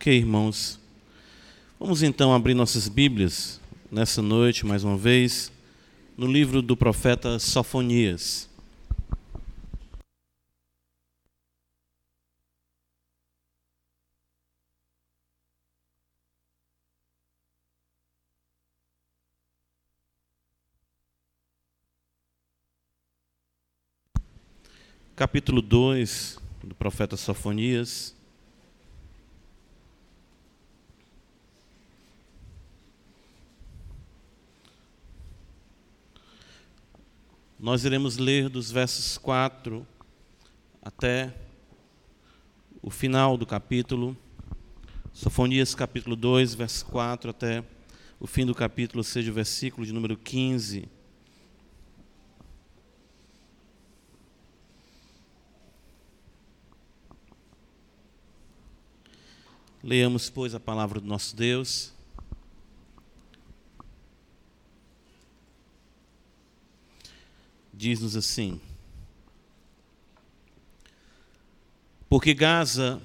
Ok, irmãos. Vamos então abrir nossas Bíblias nessa noite, mais uma vez, no livro do profeta Sofonias. Capítulo 2 do profeta Sofonias. Nós iremos ler dos versos 4 até o final do capítulo, Sofonias capítulo 2, verso 4 até o fim do capítulo, ou seja, o versículo de número 15. Leamos, pois, a palavra do nosso Deus. Diz-nos assim: Porque Gaza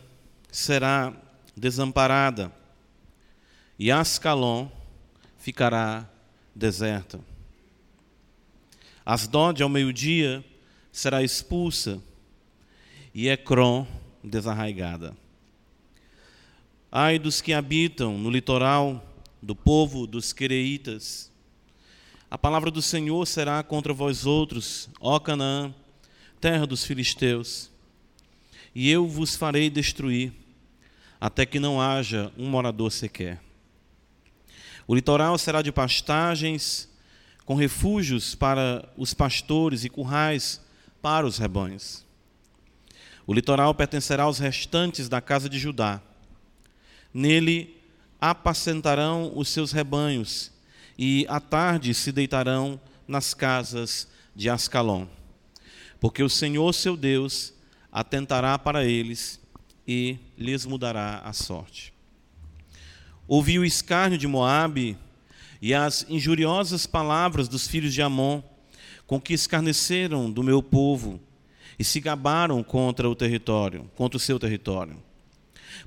será desamparada e Ascalon ficará deserta. Asdod ao meio-dia será expulsa e Ecrom desarraigada. Ai dos que habitam no litoral do povo dos Quereitas, a palavra do Senhor será contra vós outros, ó Canaã, terra dos filisteus. E eu vos farei destruir, até que não haja um morador sequer. O litoral será de pastagens, com refúgios para os pastores e currais para os rebanhos. O litoral pertencerá aos restantes da casa de Judá. Nele apacentarão os seus rebanhos e à tarde se deitarão nas casas de Ascalon. Porque o Senhor seu Deus atentará para eles e lhes mudará a sorte. Ouvi o escárnio de Moabe e as injuriosas palavras dos filhos de Amon, com que escarneceram do meu povo e se gabaram contra o território, contra o seu território.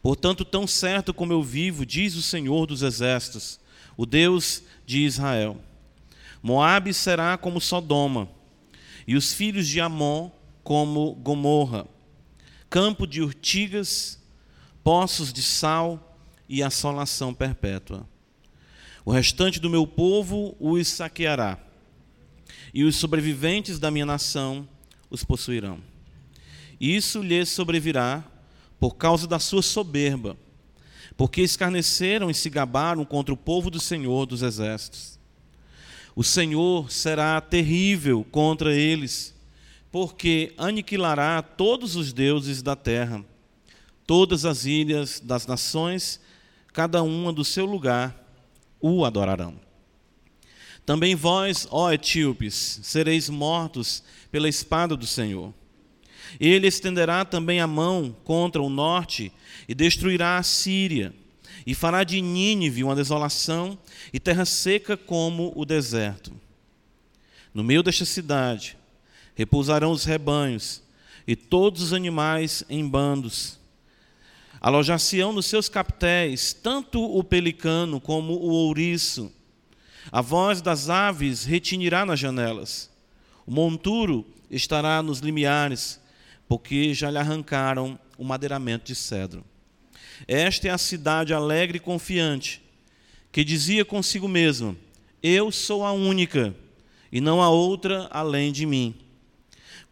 Portanto, tão certo como eu vivo, diz o Senhor dos exércitos, o Deus de Israel. Moabe será como Sodoma, e os filhos de Amon como Gomorra, campo de urtigas, poços de sal e assolação perpétua. O restante do meu povo os saqueará, e os sobreviventes da minha nação os possuirão. Isso lhes sobrevirá por causa da sua soberba porque escarneceram e se gabaram contra o povo do Senhor dos exércitos. O Senhor será terrível contra eles, porque aniquilará todos os deuses da terra, todas as ilhas das nações, cada uma do seu lugar, o adorarão. Também vós, ó etíopes, sereis mortos pela espada do Senhor. Ele estenderá também a mão contra o norte e destruirá a Síria, e fará de Nínive uma desolação e terra seca como o deserto. No meio desta cidade repousarão os rebanhos e todos os animais em bandos. Alojar-se-ão nos seus captéis tanto o pelicano como o ouriço. A voz das aves retinirá nas janelas. O monturo estará nos limiares porque já lhe arrancaram o madeiramento de cedro. Esta é a cidade alegre e confiante, que dizia consigo mesma: Eu sou a única, e não há outra além de mim.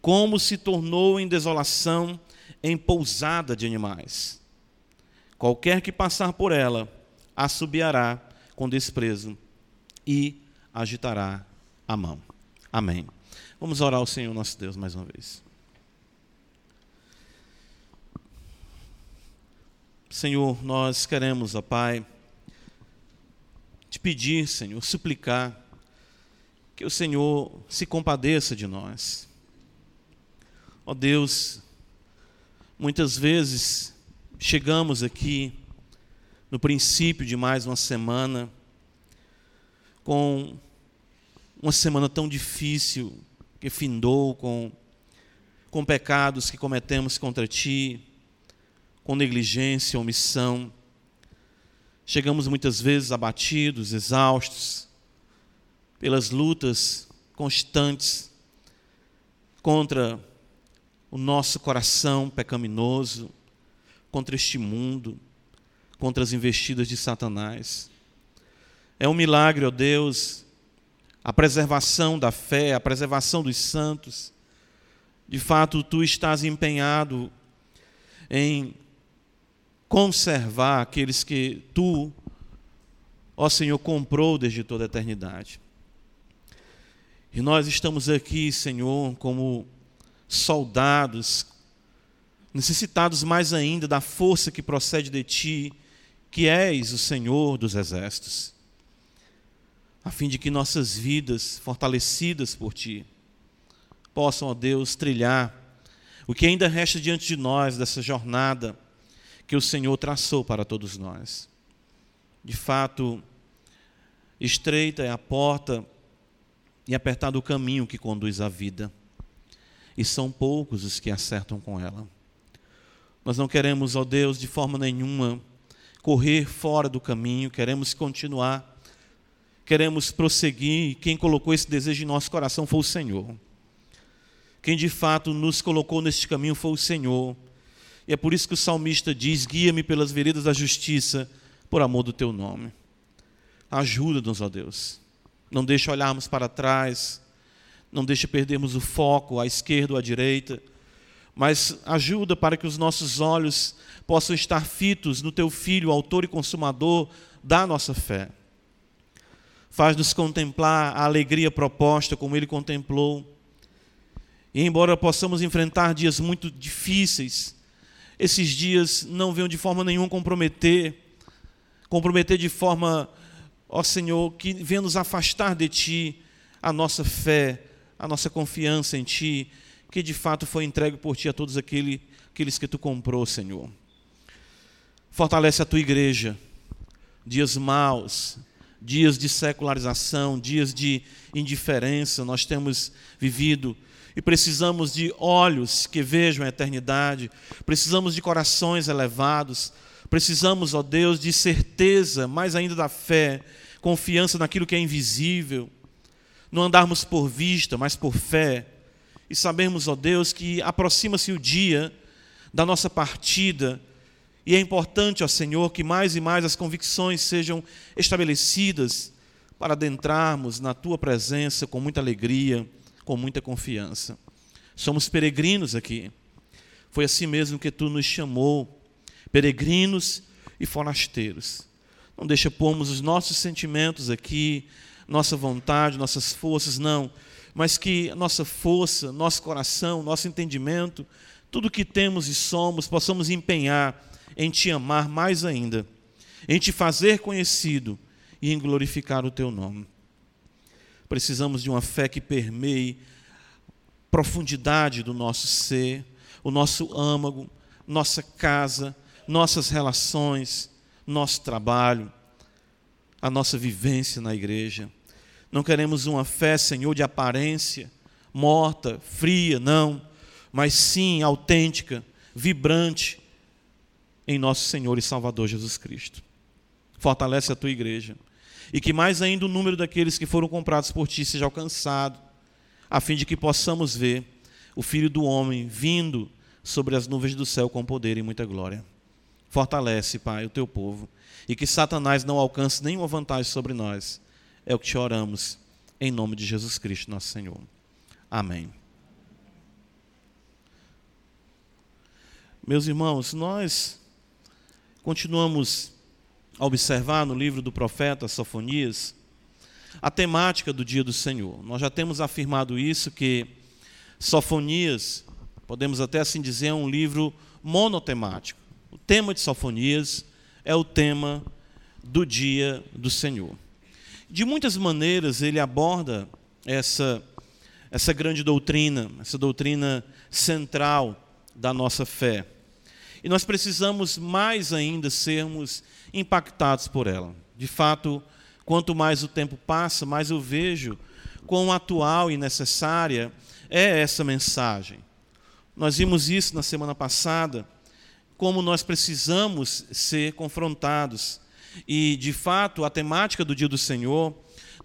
Como se tornou em desolação, em pousada de animais. Qualquer que passar por ela, assobiará com desprezo e agitará a mão. Amém. Vamos orar ao Senhor nosso Deus mais uma vez. Senhor, nós queremos, ó Pai, te pedir, Senhor, suplicar que o Senhor se compadeça de nós. Ó Deus, muitas vezes chegamos aqui no princípio de mais uma semana com uma semana tão difícil que findou com com pecados que cometemos contra ti, com negligência, omissão, Chegamos muitas vezes abatidos, exaustos, pelas lutas constantes contra o nosso coração pecaminoso, contra este mundo, contra as investidas de Satanás. É um milagre, ó Deus, a preservação da fé, a preservação dos santos. De fato, tu estás empenhado em conservar aqueles que tu, ó Senhor, comprou desde toda a eternidade. E nós estamos aqui, Senhor, como soldados, necessitados mais ainda da força que procede de Ti, que és o Senhor dos exércitos, a fim de que nossas vidas, fortalecidas por Ti, possam, ó Deus, trilhar o que ainda resta diante de nós dessa jornada que o Senhor traçou para todos nós. De fato, estreita é a porta e apertado o caminho que conduz à vida, e são poucos os que acertam com ela. Nós não queremos, ó Deus, de forma nenhuma, correr fora do caminho, queremos continuar, queremos prosseguir. Quem colocou esse desejo em nosso coração foi o Senhor. Quem de fato nos colocou neste caminho foi o Senhor. E é por isso que o salmista diz: Guia-me pelas veredas da justiça, por amor do teu nome. Ajuda-nos, ó Deus. Não deixe olharmos para trás, não deixe perdermos o foco à esquerda ou à direita mas ajuda para que os nossos olhos possam estar fitos no Teu Filho, autor e consumador da nossa fé. Faz-nos contemplar a alegria proposta como Ele contemplou. E embora possamos enfrentar dias muito difíceis, esses dias não venham de forma nenhuma comprometer, comprometer de forma, ó Senhor, que venha nos afastar de Ti a nossa fé, a nossa confiança em Ti, que de fato foi entregue por ti a todos aquele, aqueles que tu comprou, Senhor. Fortalece a tua igreja. Dias maus, dias de secularização, dias de indiferença, nós temos vivido e precisamos de olhos que vejam a eternidade, precisamos de corações elevados, precisamos, ó Deus, de certeza, mais ainda da fé, confiança naquilo que é invisível, não andarmos por vista, mas por fé. E sabemos, ó Deus, que aproxima-se o dia da nossa partida. E é importante, ó Senhor, que mais e mais as convicções sejam estabelecidas para adentrarmos na tua presença com muita alegria, com muita confiança. Somos peregrinos aqui. Foi assim mesmo que tu nos chamou, peregrinos e forasteiros. Não deixa pormos os nossos sentimentos aqui, nossa vontade, nossas forças, não mas que nossa força, nosso coração, nosso entendimento, tudo que temos e somos, possamos empenhar em te amar mais ainda, em te fazer conhecido e em glorificar o teu nome. Precisamos de uma fé que permeie profundidade do nosso ser, o nosso âmago, nossa casa, nossas relações, nosso trabalho, a nossa vivência na igreja. Não queremos uma fé, Senhor, de aparência, morta, fria, não, mas sim autêntica, vibrante em nosso Senhor e Salvador Jesus Cristo. Fortalece a tua igreja. E que mais ainda o número daqueles que foram comprados por ti seja alcançado, a fim de que possamos ver o Filho do Homem vindo sobre as nuvens do céu com poder e muita glória. Fortalece, Pai, o teu povo, e que Satanás não alcance nenhuma vantagem sobre nós é o que te oramos, em nome de Jesus Cristo, nosso Senhor. Amém. Meus irmãos, nós continuamos a observar no livro do profeta Sofonias a temática do dia do Senhor. Nós já temos afirmado isso, que Sofonias, podemos até assim dizer, é um livro monotemático. O tema de Sofonias é o tema do dia do Senhor. De muitas maneiras ele aborda essa essa grande doutrina, essa doutrina central da nossa fé. E nós precisamos mais ainda sermos impactados por ela. De fato, quanto mais o tempo passa, mais eu vejo quão atual e necessária é essa mensagem. Nós vimos isso na semana passada, como nós precisamos ser confrontados e, de fato, a temática do dia do Senhor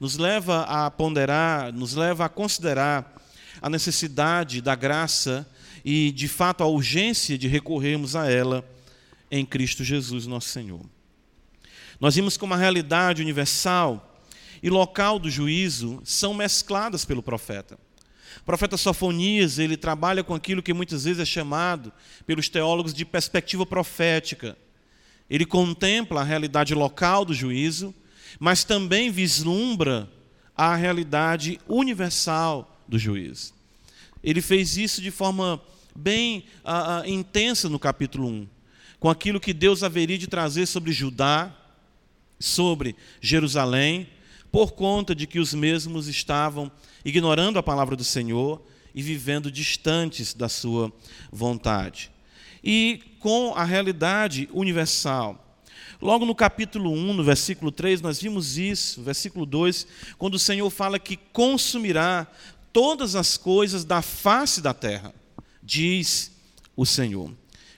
nos leva a ponderar, nos leva a considerar a necessidade da graça e, de fato, a urgência de recorrermos a ela em Cristo Jesus, nosso Senhor. Nós vimos como a realidade universal e local do juízo são mescladas pelo profeta. O profeta Sofonias, ele trabalha com aquilo que muitas vezes é chamado pelos teólogos de perspectiva profética. Ele contempla a realidade local do juízo, mas também vislumbra a realidade universal do juízo. Ele fez isso de forma bem uh, intensa no capítulo 1, com aquilo que Deus haveria de trazer sobre Judá, sobre Jerusalém, por conta de que os mesmos estavam ignorando a palavra do Senhor e vivendo distantes da sua vontade. E com a realidade universal. Logo no capítulo 1, no versículo 3, nós vimos isso, versículo 2, quando o Senhor fala que consumirá todas as coisas da face da terra, diz o Senhor.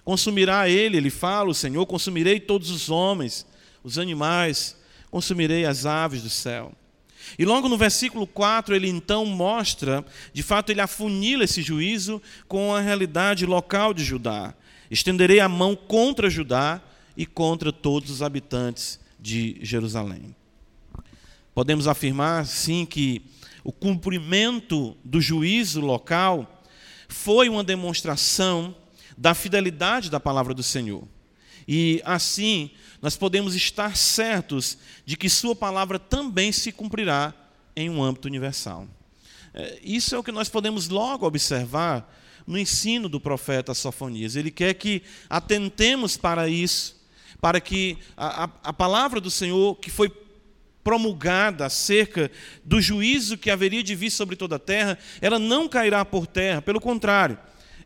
Consumirá ele, ele fala, o Senhor, consumirei todos os homens, os animais, consumirei as aves do céu. E logo no versículo 4, ele então mostra, de fato, ele afunila esse juízo com a realidade local de Judá. Estenderei a mão contra Judá e contra todos os habitantes de Jerusalém. Podemos afirmar, sim, que o cumprimento do juízo local foi uma demonstração da fidelidade da palavra do Senhor. E assim, nós podemos estar certos de que Sua palavra também se cumprirá em um âmbito universal. É, isso é o que nós podemos logo observar no ensino do profeta Sofonias. Ele quer que atentemos para isso, para que a, a, a palavra do Senhor, que foi promulgada acerca do juízo que haveria de vir sobre toda a terra, ela não cairá por terra, pelo contrário,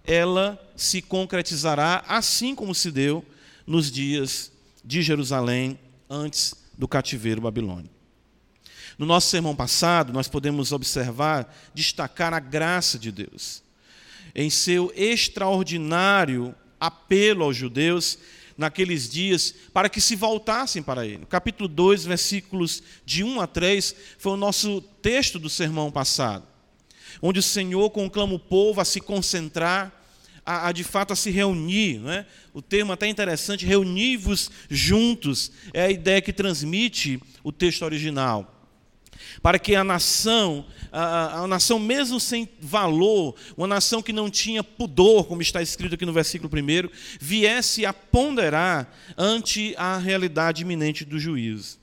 ela se concretizará assim como se deu nos dias de Jerusalém antes do cativeiro babilônico. No nosso sermão passado, nós podemos observar, destacar a graça de Deus em seu extraordinário apelo aos judeus naqueles dias para que se voltassem para ele. Capítulo 2, versículos de 1 a 3, foi o nosso texto do sermão passado, onde o Senhor conclama o povo a se concentrar, a, a de fato a se reunir. É? O termo até interessante, reunir-vos juntos, é a ideia que transmite o texto original para que a nação, a, a, nação mesmo sem valor, uma nação que não tinha pudor, como está escrito aqui no versículo 1, viesse a ponderar ante a realidade iminente do juízo.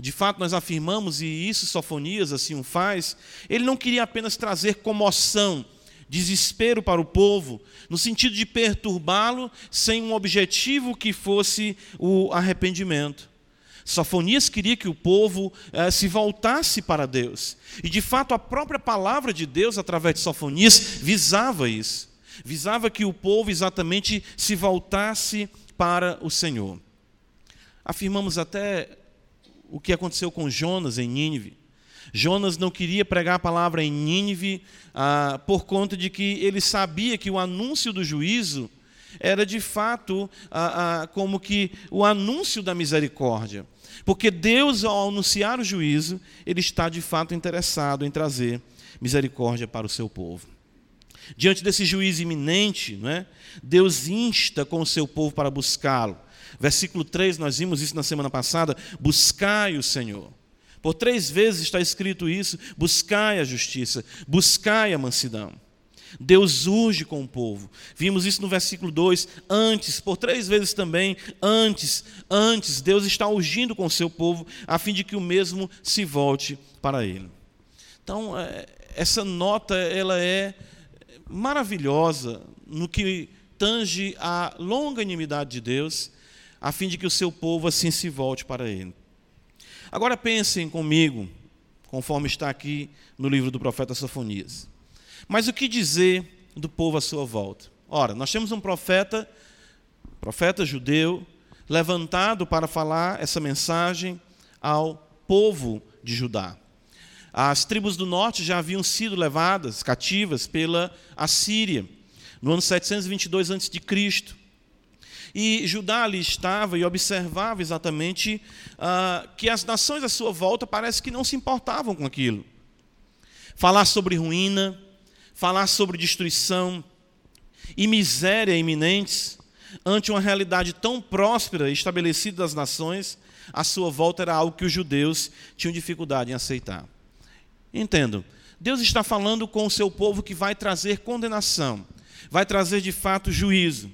De fato, nós afirmamos, e isso Sofonias assim o faz, ele não queria apenas trazer comoção, desespero para o povo, no sentido de perturbá-lo sem um objetivo que fosse o arrependimento. Sofonias queria que o povo eh, se voltasse para Deus. E de fato a própria palavra de Deus, através de Sofonias, visava isso. Visava que o povo exatamente se voltasse para o Senhor. Afirmamos até o que aconteceu com Jonas em Nínive. Jonas não queria pregar a palavra em Nínive ah, por conta de que ele sabia que o anúncio do juízo era de fato ah, ah, como que o anúncio da misericórdia. Porque Deus, ao anunciar o juízo, Ele está de fato interessado em trazer misericórdia para o seu povo. Diante desse juízo iminente, não é? Deus insta com o seu povo para buscá-lo. Versículo 3, nós vimos isso na semana passada: buscai o Senhor. Por três vezes está escrito isso: buscai a justiça, buscai a mansidão. Deus urge com o povo. Vimos isso no versículo 2, antes, por três vezes também, antes, antes, Deus está urgindo com o seu povo, a fim de que o mesmo se volte para ele. Então, é, essa nota, ela é maravilhosa no que tange a longanimidade de Deus, a fim de que o seu povo assim se volte para ele. Agora pensem comigo, conforme está aqui no livro do profeta Sofonias. Mas o que dizer do povo à sua volta? Ora, nós temos um profeta, profeta judeu, levantado para falar essa mensagem ao povo de Judá. As tribos do norte já haviam sido levadas cativas pela Assíria no ano 722 a.C. E Judá ali estava e observava exatamente uh, que as nações à sua volta parece que não se importavam com aquilo. Falar sobre ruína, falar sobre destruição e miséria iminentes, ante uma realidade tão próspera e estabelecida das nações, à sua volta era algo que os judeus tinham dificuldade em aceitar. Entendo. Deus está falando com o seu povo que vai trazer condenação, vai trazer de fato juízo.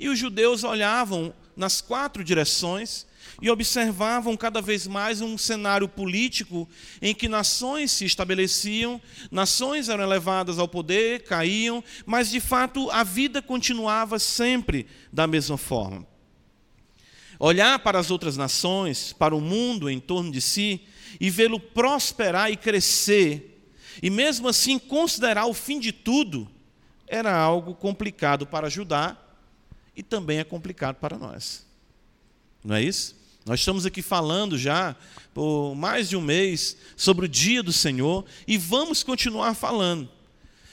E os judeus olhavam nas quatro direções e observavam cada vez mais um cenário político em que nações se estabeleciam, nações eram elevadas ao poder, caíam, mas de fato a vida continuava sempre da mesma forma. Olhar para as outras nações, para o mundo em torno de si e vê-lo prosperar e crescer, e mesmo assim considerar o fim de tudo, era algo complicado para ajudar e também é complicado para nós. Não é isso? Nós estamos aqui falando já por mais de um mês sobre o dia do Senhor e vamos continuar falando.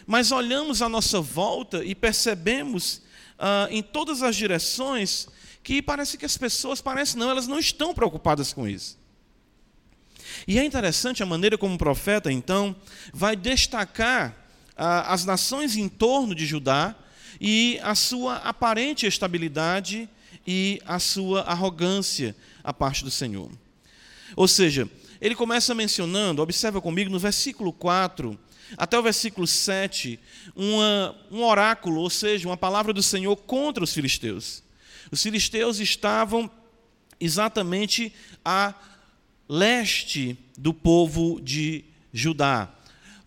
Mas olhamos à nossa volta e percebemos ah, em todas as direções que parece que as pessoas, parece não, elas não estão preocupadas com isso. E é interessante a maneira como o profeta, então, vai destacar ah, as nações em torno de Judá e a sua aparente estabilidade e a sua arrogância a parte do Senhor. Ou seja, ele começa mencionando, observa comigo, no versículo 4 até o versículo 7, uma, um oráculo, ou seja, uma palavra do Senhor contra os filisteus. Os filisteus estavam exatamente a leste do povo de Judá.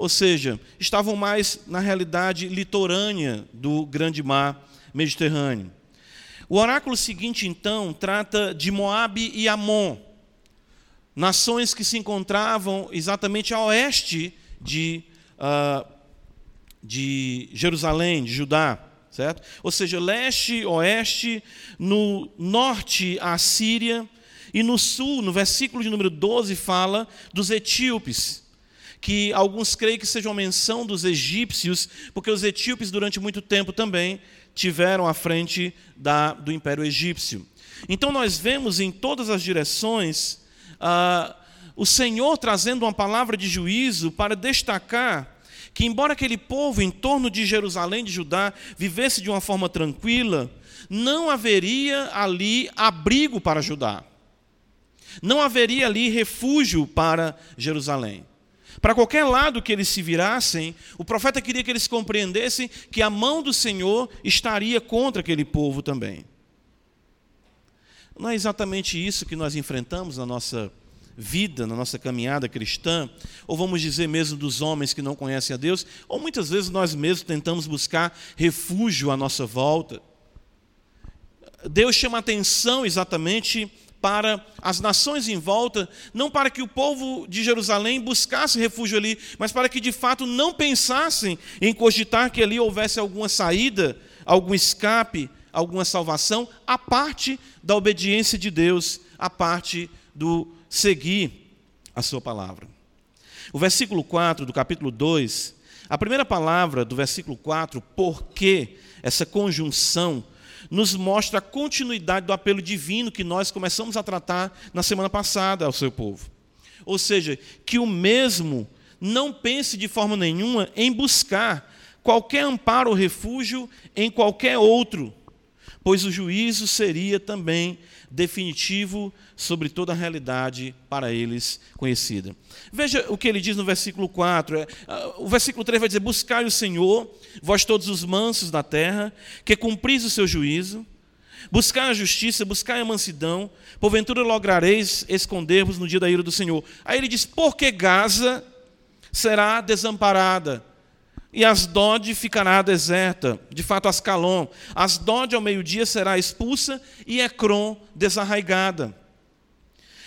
Ou seja, estavam mais, na realidade, litorânea do grande mar Mediterrâneo. O oráculo seguinte, então, trata de Moabe e Amon, nações que se encontravam exatamente a oeste de, uh, de Jerusalém, de Judá, certo? Ou seja, leste, oeste, no norte a Síria, e no sul, no versículo de número 12, fala dos etíopes, que alguns creem que seja uma menção dos egípcios, porque os etíopes durante muito tempo também tiveram à frente da, do Império Egípcio. Então nós vemos em todas as direções ah, o Senhor trazendo uma palavra de juízo para destacar que, embora aquele povo em torno de Jerusalém, de Judá, vivesse de uma forma tranquila, não haveria ali abrigo para Judá. Não haveria ali refúgio para Jerusalém. Para qualquer lado que eles se virassem, o profeta queria que eles compreendessem que a mão do Senhor estaria contra aquele povo também. Não é exatamente isso que nós enfrentamos na nossa vida, na nossa caminhada cristã, ou vamos dizer mesmo dos homens que não conhecem a Deus, ou muitas vezes nós mesmos tentamos buscar refúgio à nossa volta. Deus chama atenção exatamente para as nações em volta, não para que o povo de Jerusalém buscasse refúgio ali, mas para que de fato não pensassem em cogitar que ali houvesse alguma saída, algum escape, alguma salvação, a parte da obediência de Deus, a parte do seguir a sua palavra. O versículo 4 do capítulo 2, a primeira palavra do versículo 4, porque essa conjunção nos mostra a continuidade do apelo divino que nós começamos a tratar na semana passada ao seu povo. Ou seja, que o mesmo não pense de forma nenhuma em buscar qualquer amparo ou refúgio em qualquer outro, pois o juízo seria também definitivo sobre toda a realidade para eles conhecida. Veja o que ele diz no versículo 4. É, ah, o versículo 3 vai dizer: Buscai o Senhor, vós todos os mansos da terra, que cumpris o seu juízo. Buscai a justiça, buscai a mansidão, porventura lograreis esconder-vos no dia da ira do Senhor. Aí ele diz: Porque Gaza será desamparada, e Asdod ficará deserta, de fato Ascalon. Asdod ao meio-dia será expulsa e Ecrom desarraigada.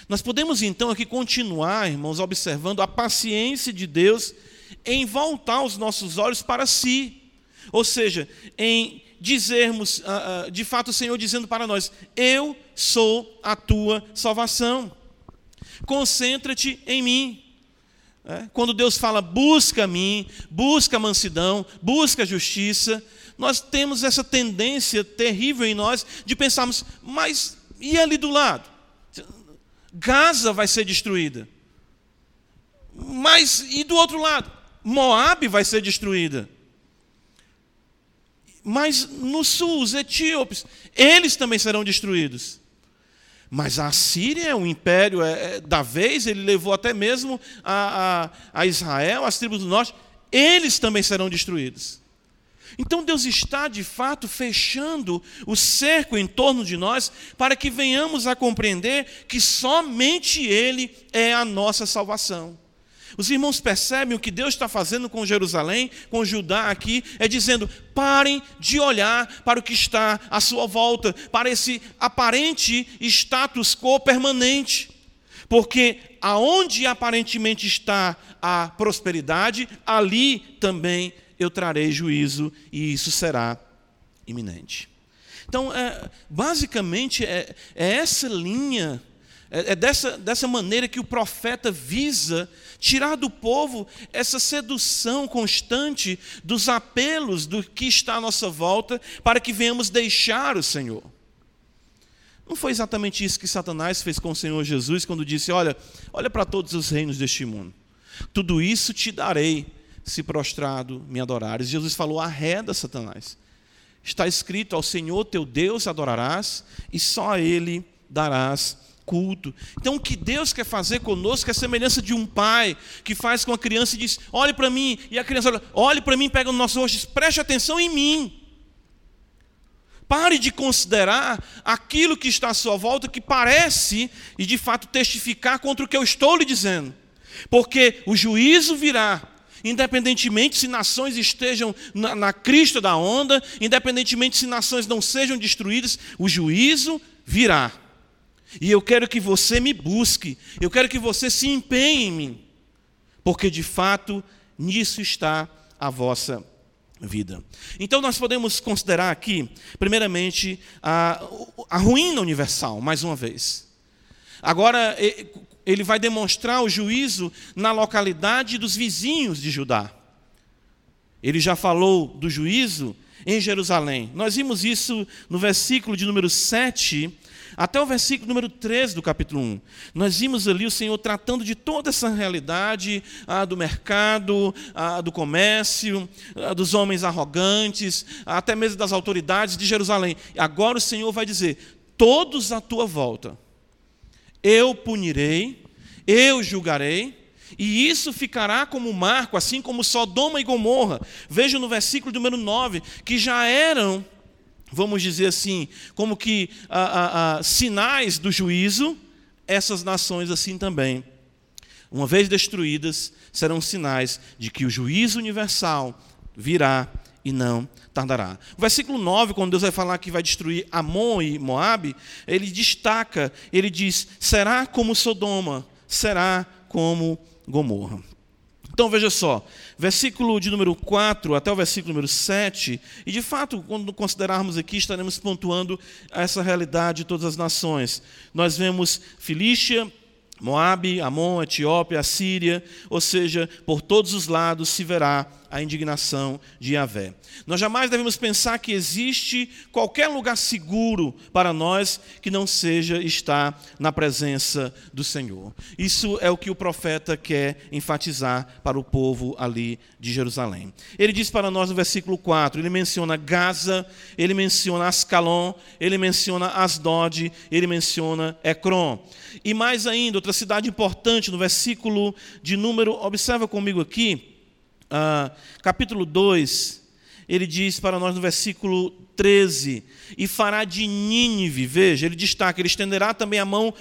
Nós podemos então aqui continuar, irmãos, observando a paciência de Deus em voltar os nossos olhos para si. Ou seja, em dizermos, ah, ah, de fato, o Senhor dizendo para nós: Eu sou a tua salvação. Concentra-te em mim. É? Quando Deus fala, busca a mim, busca a mansidão, busca a justiça, nós temos essa tendência terrível em nós de pensarmos, mas e ali do lado? Gaza vai ser destruída. Mas e do outro lado? Moabe vai ser destruída. Mas no sul, os etíopes, eles também serão destruídos. Mas a Síria é um império é, é, da vez, ele levou até mesmo a, a, a Israel, as tribos do norte, eles também serão destruídos. Então Deus está de fato fechando o cerco em torno de nós para que venhamos a compreender que somente Ele é a nossa salvação. Os irmãos percebem o que Deus está fazendo com Jerusalém, com Judá aqui, é dizendo: parem de olhar para o que está à sua volta, para esse aparente status quo permanente. Porque aonde aparentemente está a prosperidade, ali também eu trarei juízo e isso será iminente. Então, é, basicamente, é, é essa linha é, é dessa, dessa maneira que o profeta visa tirar do povo essa sedução constante dos apelos do que está à nossa volta para que venhamos deixar o Senhor. Não foi exatamente isso que Satanás fez com o Senhor Jesus quando disse: Olha, olha para todos os reinos deste mundo. Tudo isso te darei se prostrado me adorares. Jesus falou: arreda, Satanás. Está escrito: ao Senhor teu Deus adorarás e só a Ele darás culto. Então, o que Deus quer fazer conosco é a semelhança de um pai que faz com a criança e diz: olhe para mim, e a criança olha, olhe para mim, pega no nosso rosto e diz: preste atenção em mim. Pare de considerar aquilo que está à sua volta que parece e de fato testificar contra o que eu estou lhe dizendo. Porque o juízo virá, independentemente se nações estejam na, na crista da onda, independentemente se nações não sejam destruídas, o juízo virá. E eu quero que você me busque, eu quero que você se empenhe em mim, porque de fato nisso está a vossa vida. Então nós podemos considerar aqui, primeiramente, a, a ruína universal, mais uma vez. Agora, ele vai demonstrar o juízo na localidade dos vizinhos de Judá. Ele já falou do juízo em Jerusalém. Nós vimos isso no versículo de número 7 até o versículo número 13 do capítulo 1. Nós vimos ali o Senhor tratando de toda essa realidade ah, do mercado, ah, do comércio, ah, dos homens arrogantes, até mesmo das autoridades de Jerusalém. Agora o Senhor vai dizer: todos à tua volta, eu punirei, eu julgarei, e isso ficará como marco, assim como Sodoma e Gomorra. Veja no versículo número 9, que já eram vamos dizer assim, como que sinais do juízo, essas nações assim também, uma vez destruídas, serão sinais de que o juízo universal virá e não tardará. O versículo 9, quando Deus vai falar que vai destruir Amon e Moabe, ele destaca, ele diz: será como Sodoma, será como Gomorra. Então veja só, versículo de número 4 até o versículo número 7, e de fato, quando considerarmos aqui, estaremos pontuando essa realidade de todas as nações. Nós vemos Filístia, Moabe, Amon, Etiópia, Assíria, ou seja, por todos os lados se verá a indignação de Yahvé. Nós jamais devemos pensar que existe qualquer lugar seguro para nós que não seja estar na presença do Senhor. Isso é o que o profeta quer enfatizar para o povo ali de Jerusalém. Ele diz para nós no versículo 4, ele menciona Gaza, ele menciona Ascalon, ele menciona Asdod, ele menciona Ecrom. E mais ainda, outra cidade importante no versículo de número, observa comigo aqui, ah, capítulo 2, ele diz para nós no versículo 13: E fará de Nínive, veja, ele destaca, ele estenderá também a mão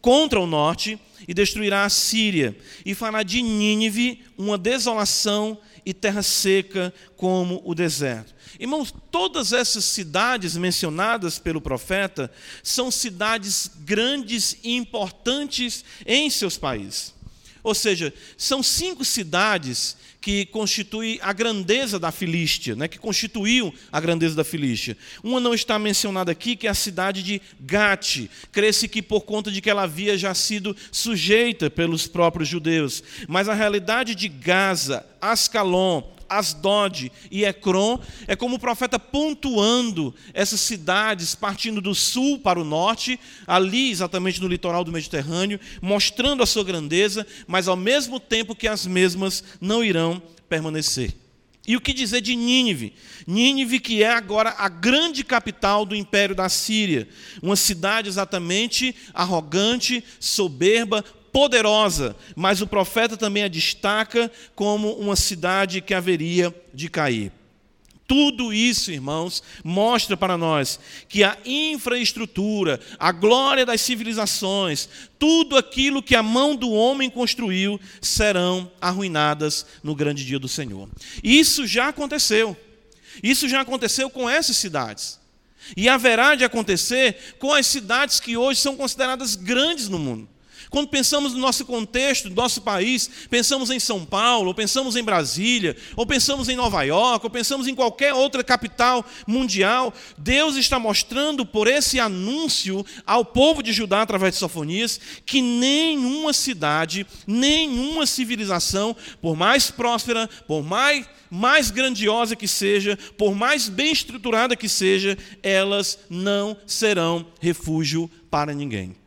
contra o norte e destruirá a Síria, e fará de Nínive uma desolação e terra seca como o deserto. Irmãos, todas essas cidades mencionadas pelo profeta são cidades grandes e importantes em seus países. Ou seja, são cinco cidades que constituem a grandeza da Filístia, né, que constituíam a grandeza da Filístia. Uma não está mencionada aqui, que é a cidade de Gate. Crê-se que por conta de que ela havia já sido sujeita pelos próprios judeus. Mas a realidade de Gaza, Ascalon, Asdod e Ecrom, é como o profeta pontuando essas cidades, partindo do sul para o norte, ali exatamente no litoral do Mediterrâneo, mostrando a sua grandeza, mas ao mesmo tempo que as mesmas não irão permanecer. E o que dizer de Nínive? Nínive, que é agora a grande capital do império da Síria, uma cidade exatamente arrogante, soberba, poderosa, mas o profeta também a destaca como uma cidade que haveria de cair. Tudo isso, irmãos, mostra para nós que a infraestrutura, a glória das civilizações, tudo aquilo que a mão do homem construiu, serão arruinadas no grande dia do Senhor. Isso já aconteceu. Isso já aconteceu com essas cidades. E haverá de acontecer com as cidades que hoje são consideradas grandes no mundo. Quando pensamos no nosso contexto, no nosso país, pensamos em São Paulo, ou pensamos em Brasília, ou pensamos em Nova York, ou pensamos em qualquer outra capital mundial, Deus está mostrando por esse anúncio ao povo de Judá através de Sofonias que nenhuma cidade, nenhuma civilização, por mais próspera, por mais mais grandiosa que seja, por mais bem estruturada que seja, elas não serão refúgio para ninguém.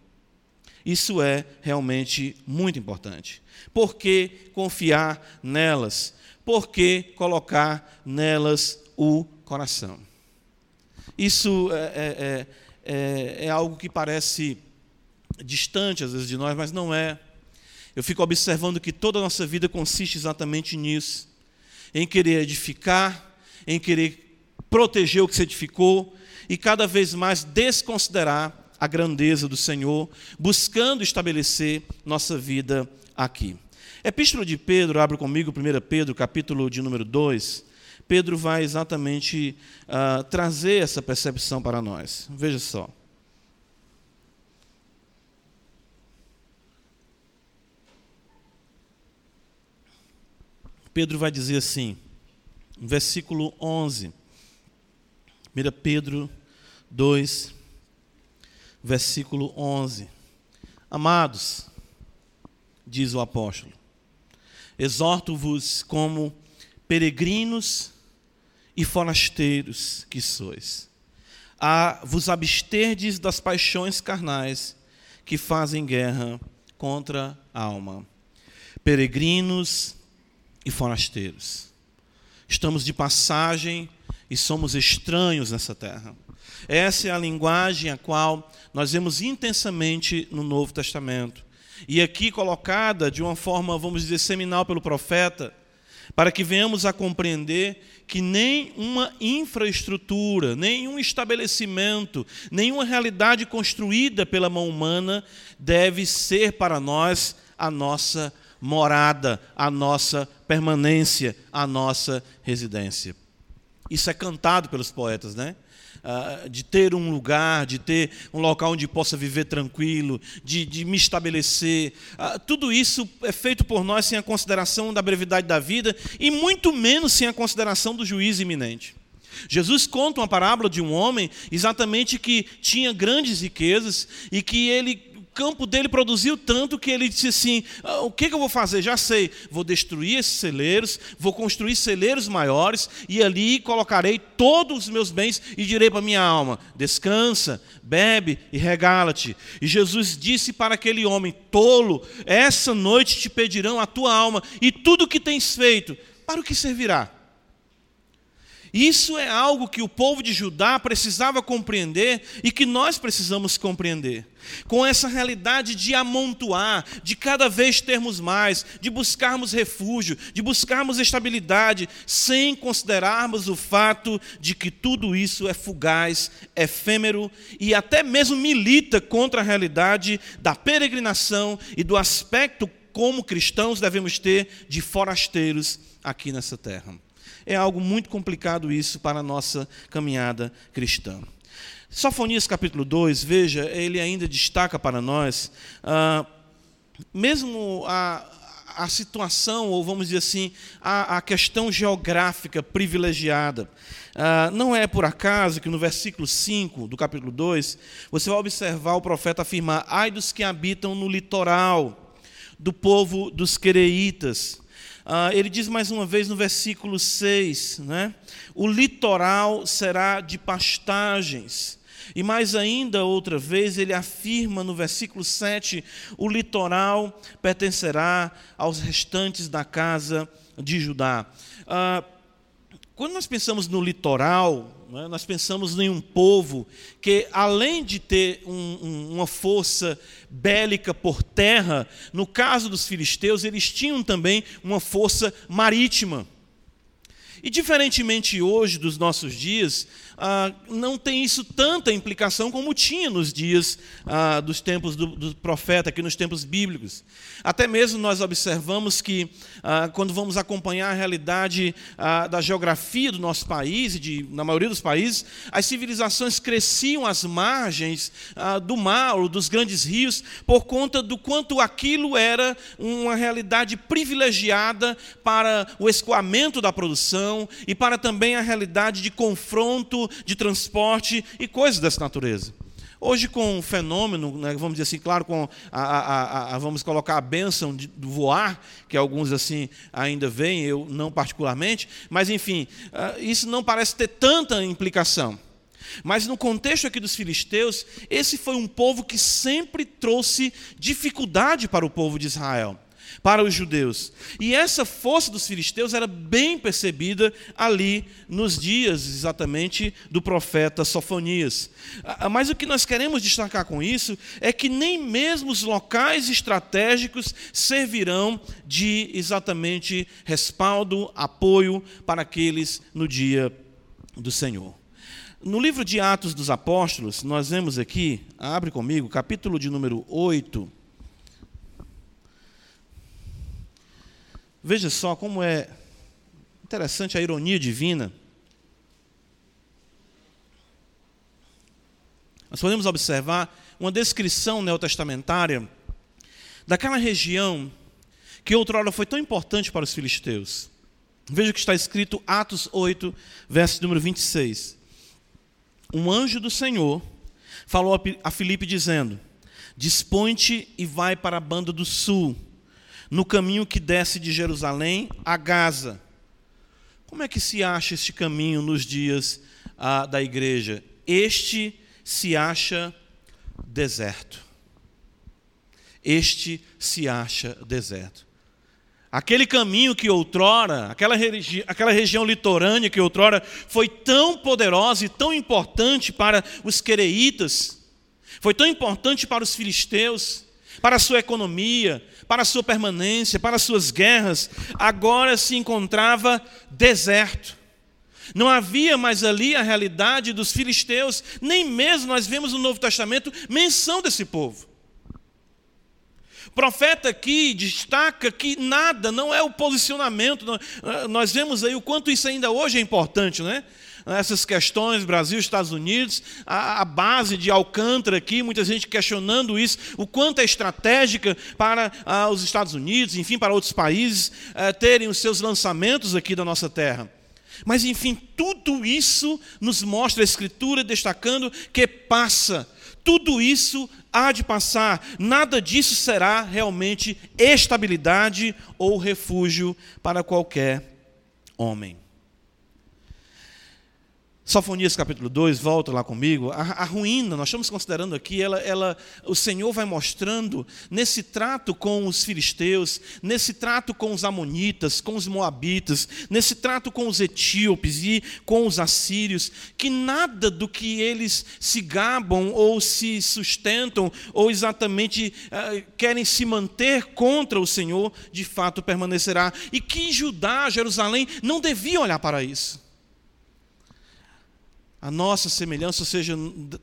Isso é realmente muito importante. Por que confiar nelas? Por que colocar nelas o coração? Isso é, é, é, é, algo que parece distante às vezes de nós, mas não é. Eu fico observando que toda a nossa vida consiste exatamente nisso: em querer edificar, em querer proteger o que se edificou e cada vez mais desconsiderar a grandeza do Senhor, buscando estabelecer nossa vida aqui. Epístola de Pedro, abre comigo 1 Pedro, capítulo de número 2. Pedro vai exatamente uh, trazer essa percepção para nós. Veja só. Pedro vai dizer assim, versículo 11, 1 Pedro 2, versículo 11. Amados, diz o apóstolo, exorto-vos como peregrinos e forasteiros que sois, a vos absterdes das paixões carnais que fazem guerra contra a alma. Peregrinos e forasteiros. Estamos de passagem e somos estranhos nessa terra. Essa é a linguagem a qual nós vemos intensamente no Novo Testamento. E aqui colocada de uma forma, vamos dizer, seminal pelo profeta, para que venhamos a compreender que nenhuma infraestrutura, nenhum estabelecimento, nenhuma realidade construída pela mão humana deve ser para nós a nossa morada, a nossa permanência, a nossa residência. Isso é cantado pelos poetas, né? Uh, de ter um lugar, de ter um local onde possa viver tranquilo, de, de me estabelecer. Uh, tudo isso é feito por nós sem a consideração da brevidade da vida e muito menos sem a consideração do juízo iminente. Jesus conta uma parábola de um homem exatamente que tinha grandes riquezas e que ele campo dele produziu tanto que ele disse assim: ah, o que, que eu vou fazer? Já sei, vou destruir esses celeiros, vou construir celeiros maiores e ali colocarei todos os meus bens e direi para minha alma: descansa, bebe e regala-te. E Jesus disse para aquele homem tolo: essa noite te pedirão a tua alma e tudo o que tens feito, para o que servirá? Isso é algo que o povo de Judá precisava compreender e que nós precisamos compreender. Com essa realidade de amontoar, de cada vez termos mais, de buscarmos refúgio, de buscarmos estabilidade, sem considerarmos o fato de que tudo isso é fugaz, efêmero e até mesmo milita contra a realidade da peregrinação e do aspecto como cristãos devemos ter de forasteiros aqui nessa terra. É algo muito complicado isso para a nossa caminhada cristã. Sofonias capítulo 2, veja, ele ainda destaca para nós, ah, mesmo a, a situação, ou vamos dizer assim, a, a questão geográfica privilegiada. Ah, não é por acaso que no versículo 5 do capítulo 2, você vai observar o profeta afirmar: ai dos que habitam no litoral, do povo dos quereitas, ah, ele diz mais uma vez no versículo 6, né? O litoral será de pastagens. E mais ainda, outra vez, ele afirma no versículo 7: o litoral pertencerá aos restantes da casa de Judá. Ah, quando nós pensamos no litoral, né, nós pensamos em um povo que, além de ter um, um, uma força bélica por terra, no caso dos filisteus, eles tinham também uma força marítima. E diferentemente hoje dos nossos dias, ah, não tem isso tanta implicação como tinha nos dias ah, dos tempos do, do, profeta, aqui nos tempos bíblicos. Até mesmo nós observamos que, ah, quando vamos acompanhar a realidade ah, da geografia do nosso país, de, na maioria dos países, as civilizações cresciam às margens ah, do mar ou dos grandes rios, por conta do quanto aquilo era uma realidade privilegiada para o escoamento da produção e para também a realidade de confronto de transporte e coisas dessa natureza. Hoje, com o fenômeno, né, vamos dizer assim, claro, com a, a, a, vamos colocar a bênção de, do voar, que alguns assim ainda veem, eu não particularmente, mas enfim, uh, isso não parece ter tanta implicação. Mas no contexto aqui dos filisteus, esse foi um povo que sempre trouxe dificuldade para o povo de Israel para os judeus. E essa força dos filisteus era bem percebida ali nos dias exatamente do profeta Sofonias. Ah, mas o que nós queremos destacar com isso é que nem mesmo os locais estratégicos servirão de exatamente respaldo, apoio para aqueles no dia do Senhor. No livro de Atos dos Apóstolos, nós vemos aqui, abre comigo, capítulo de número 8. Veja só como é interessante a ironia divina. Nós podemos observar uma descrição neotestamentária daquela região que outrora foi tão importante para os filisteus. Veja o que está escrito Atos 8, verso número 26. Um anjo do Senhor falou a Filipe dizendo: Dispõe-te e vai para a banda do sul no caminho que desce de Jerusalém a Gaza. Como é que se acha este caminho nos dias ah, da igreja? Este se acha deserto. Este se acha deserto. Aquele caminho que outrora, aquela, regi aquela região litorânea que outrora foi tão poderosa e tão importante para os quereitas, foi tão importante para os filisteus, para a sua economia, para a sua permanência, para as suas guerras, agora se encontrava deserto. Não havia mais ali a realidade dos filisteus, nem mesmo nós vemos no Novo Testamento menção desse povo. O profeta aqui destaca que nada, não é o posicionamento. Nós vemos aí o quanto isso ainda hoje é importante, não é? Essas questões, Brasil, Estados Unidos, a, a, base de Alcântara aqui, muita gente questionando isso, o quanto é estratégica para ah, os Estados Unidos, enfim, para outros países eh, terem os seus lançamentos aqui da nossa terra. Mas, enfim, tudo isso nos mostra a Escritura destacando que passa. Tudo isso há de passar, nada disso será realmente estabilidade ou refúgio para qualquer homem. Sofonias capítulo 2, volta lá comigo. A, a, ruína, nós estamos considerando aqui, ela, ela, o Senhor vai mostrando nesse trato com os filisteus, nesse trato com os amonitas, com os moabitas, nesse trato com os etíopes e com os assírios, que nada do que eles se gabam ou se sustentam ou exatamente uh, querem se manter contra o Senhor, de fato permanecerá. E que Judá, Jerusalém, não devia olhar para isso a nossa semelhança, ou seja,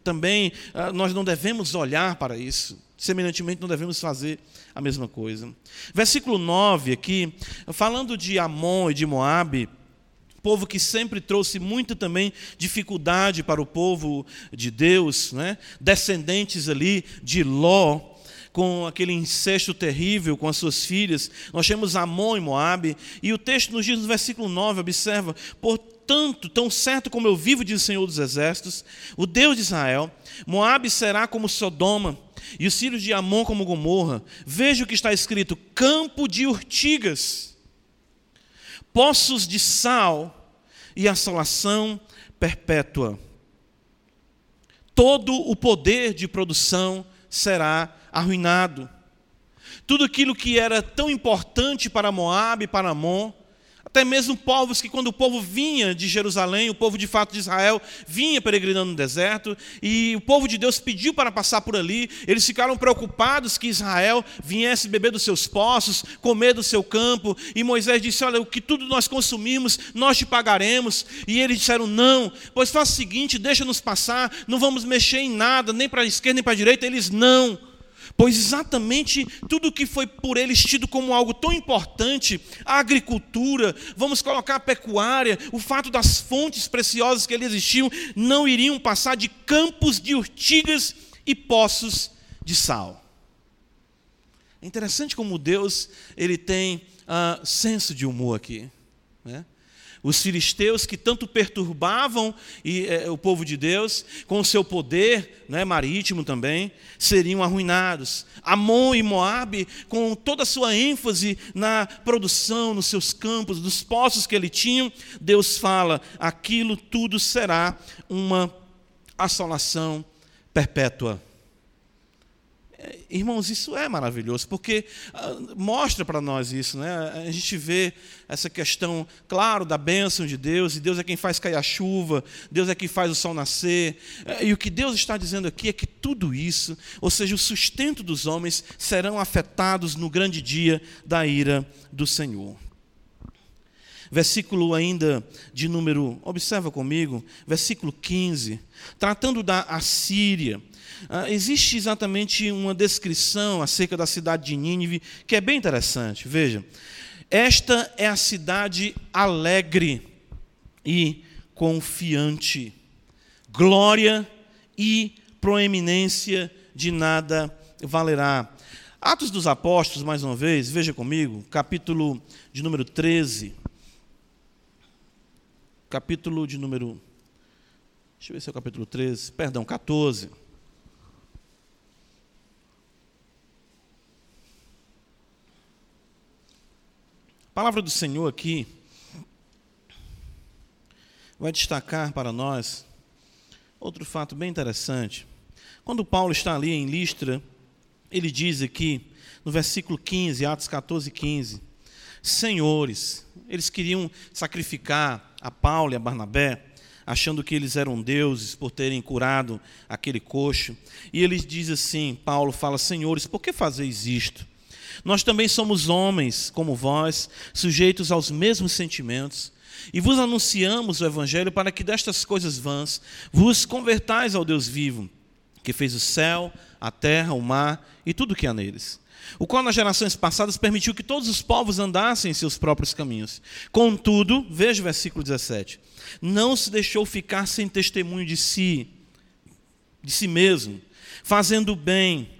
também ah, nós não devemos olhar para isso. Semelhantemente, não devemos fazer a mesma coisa. Versículo 9 aqui, falando de Amon e de Moabe, povo que sempre trouxe muita também dificuldade para o povo de Deus, né? descendentes ali de Ló, com aquele incesto terrível com as suas filhas. Nós temos Amon e Moabe, e o texto nos diz no versículo 9, observa, por Portanto, tão certo como eu vivo, diz o Senhor dos Exércitos, o Deus de Israel, Moabe será como Sodoma, e os filhos de Amon como Gomorra. Veja o que está escrito: campo de urtigas. poços de sal e assolação perpétua. Todo o poder de produção será arruinado. Tudo aquilo que era tão importante para Moab e para Amon até mesmo povos que, quando o povo vinha de Jerusalém, o povo de fato de Israel vinha peregrinando no deserto, e o povo de Deus pediu para passar por ali, eles ficaram preocupados que Israel viesse beber dos seus poços, comer do seu campo, e Moisés disse: Olha, o que tudo nós consumimos, nós te pagaremos. E eles disseram: Não, pois faz o seguinte, deixa-nos passar, não vamos mexer em nada, nem para a esquerda nem para a direita. Eles não pois exatamente tudo que foi por eles tido como algo tão importante, a agricultura, vamos colocar a pecuária, o fato das fontes preciosas que ali existiam, não iriam passar de campos de urtigas e poços de sal. É interessante como Deus ele tem uh, senso de humor aqui. Né? Os filisteus que tanto perturbavam e, é, o povo de Deus, com o seu poder né, marítimo também, seriam arruinados. Amon e Moabe, com toda a sua ênfase na produção, nos seus campos, dos poços que ele tinha, Deus fala: aquilo tudo será uma assolação perpétua. Irmãos, isso é maravilhoso, porque uh, mostra para nós isso, né? A gente vê essa questão, claro, da bênção de Deus, e Deus é quem faz cair a chuva, Deus é quem faz o sol nascer. Uh, e o que Deus está dizendo aqui é que tudo isso, ou seja, o sustento dos homens, serão afetados no grande dia da ira do Senhor. Versículo ainda de número, observa comigo, versículo 15, tratando da Assíria. Ah, existe exatamente uma descrição acerca da cidade de Nínive que é bem interessante. Veja, esta é a cidade alegre e confiante, glória e proeminência de nada valerá. Atos dos Apóstolos, mais uma vez, veja comigo, capítulo de número 13. Capítulo de número. Deixa eu ver se é o capítulo 13, perdão, 14. Palavra do Senhor aqui vai destacar para nós outro fato bem interessante. Quando Paulo está ali em Listra, ele diz aqui, no versículo 15, Atos 14, 15: Senhores, eles queriam sacrificar a Paulo e a Barnabé, achando que eles eram deuses por terem curado aquele coxo. E ele diz assim: Paulo fala, Senhores, por que fazeis isto? Nós também somos homens, como vós, sujeitos aos mesmos sentimentos. E vos anunciamos o Evangelho para que destas coisas vãs vos convertais ao Deus vivo, que fez o céu, a terra, o mar e tudo o que há neles. O qual nas gerações passadas permitiu que todos os povos andassem em seus próprios caminhos. Contudo, veja o versículo 17: não se deixou ficar sem testemunho de si, de si mesmo, fazendo bem,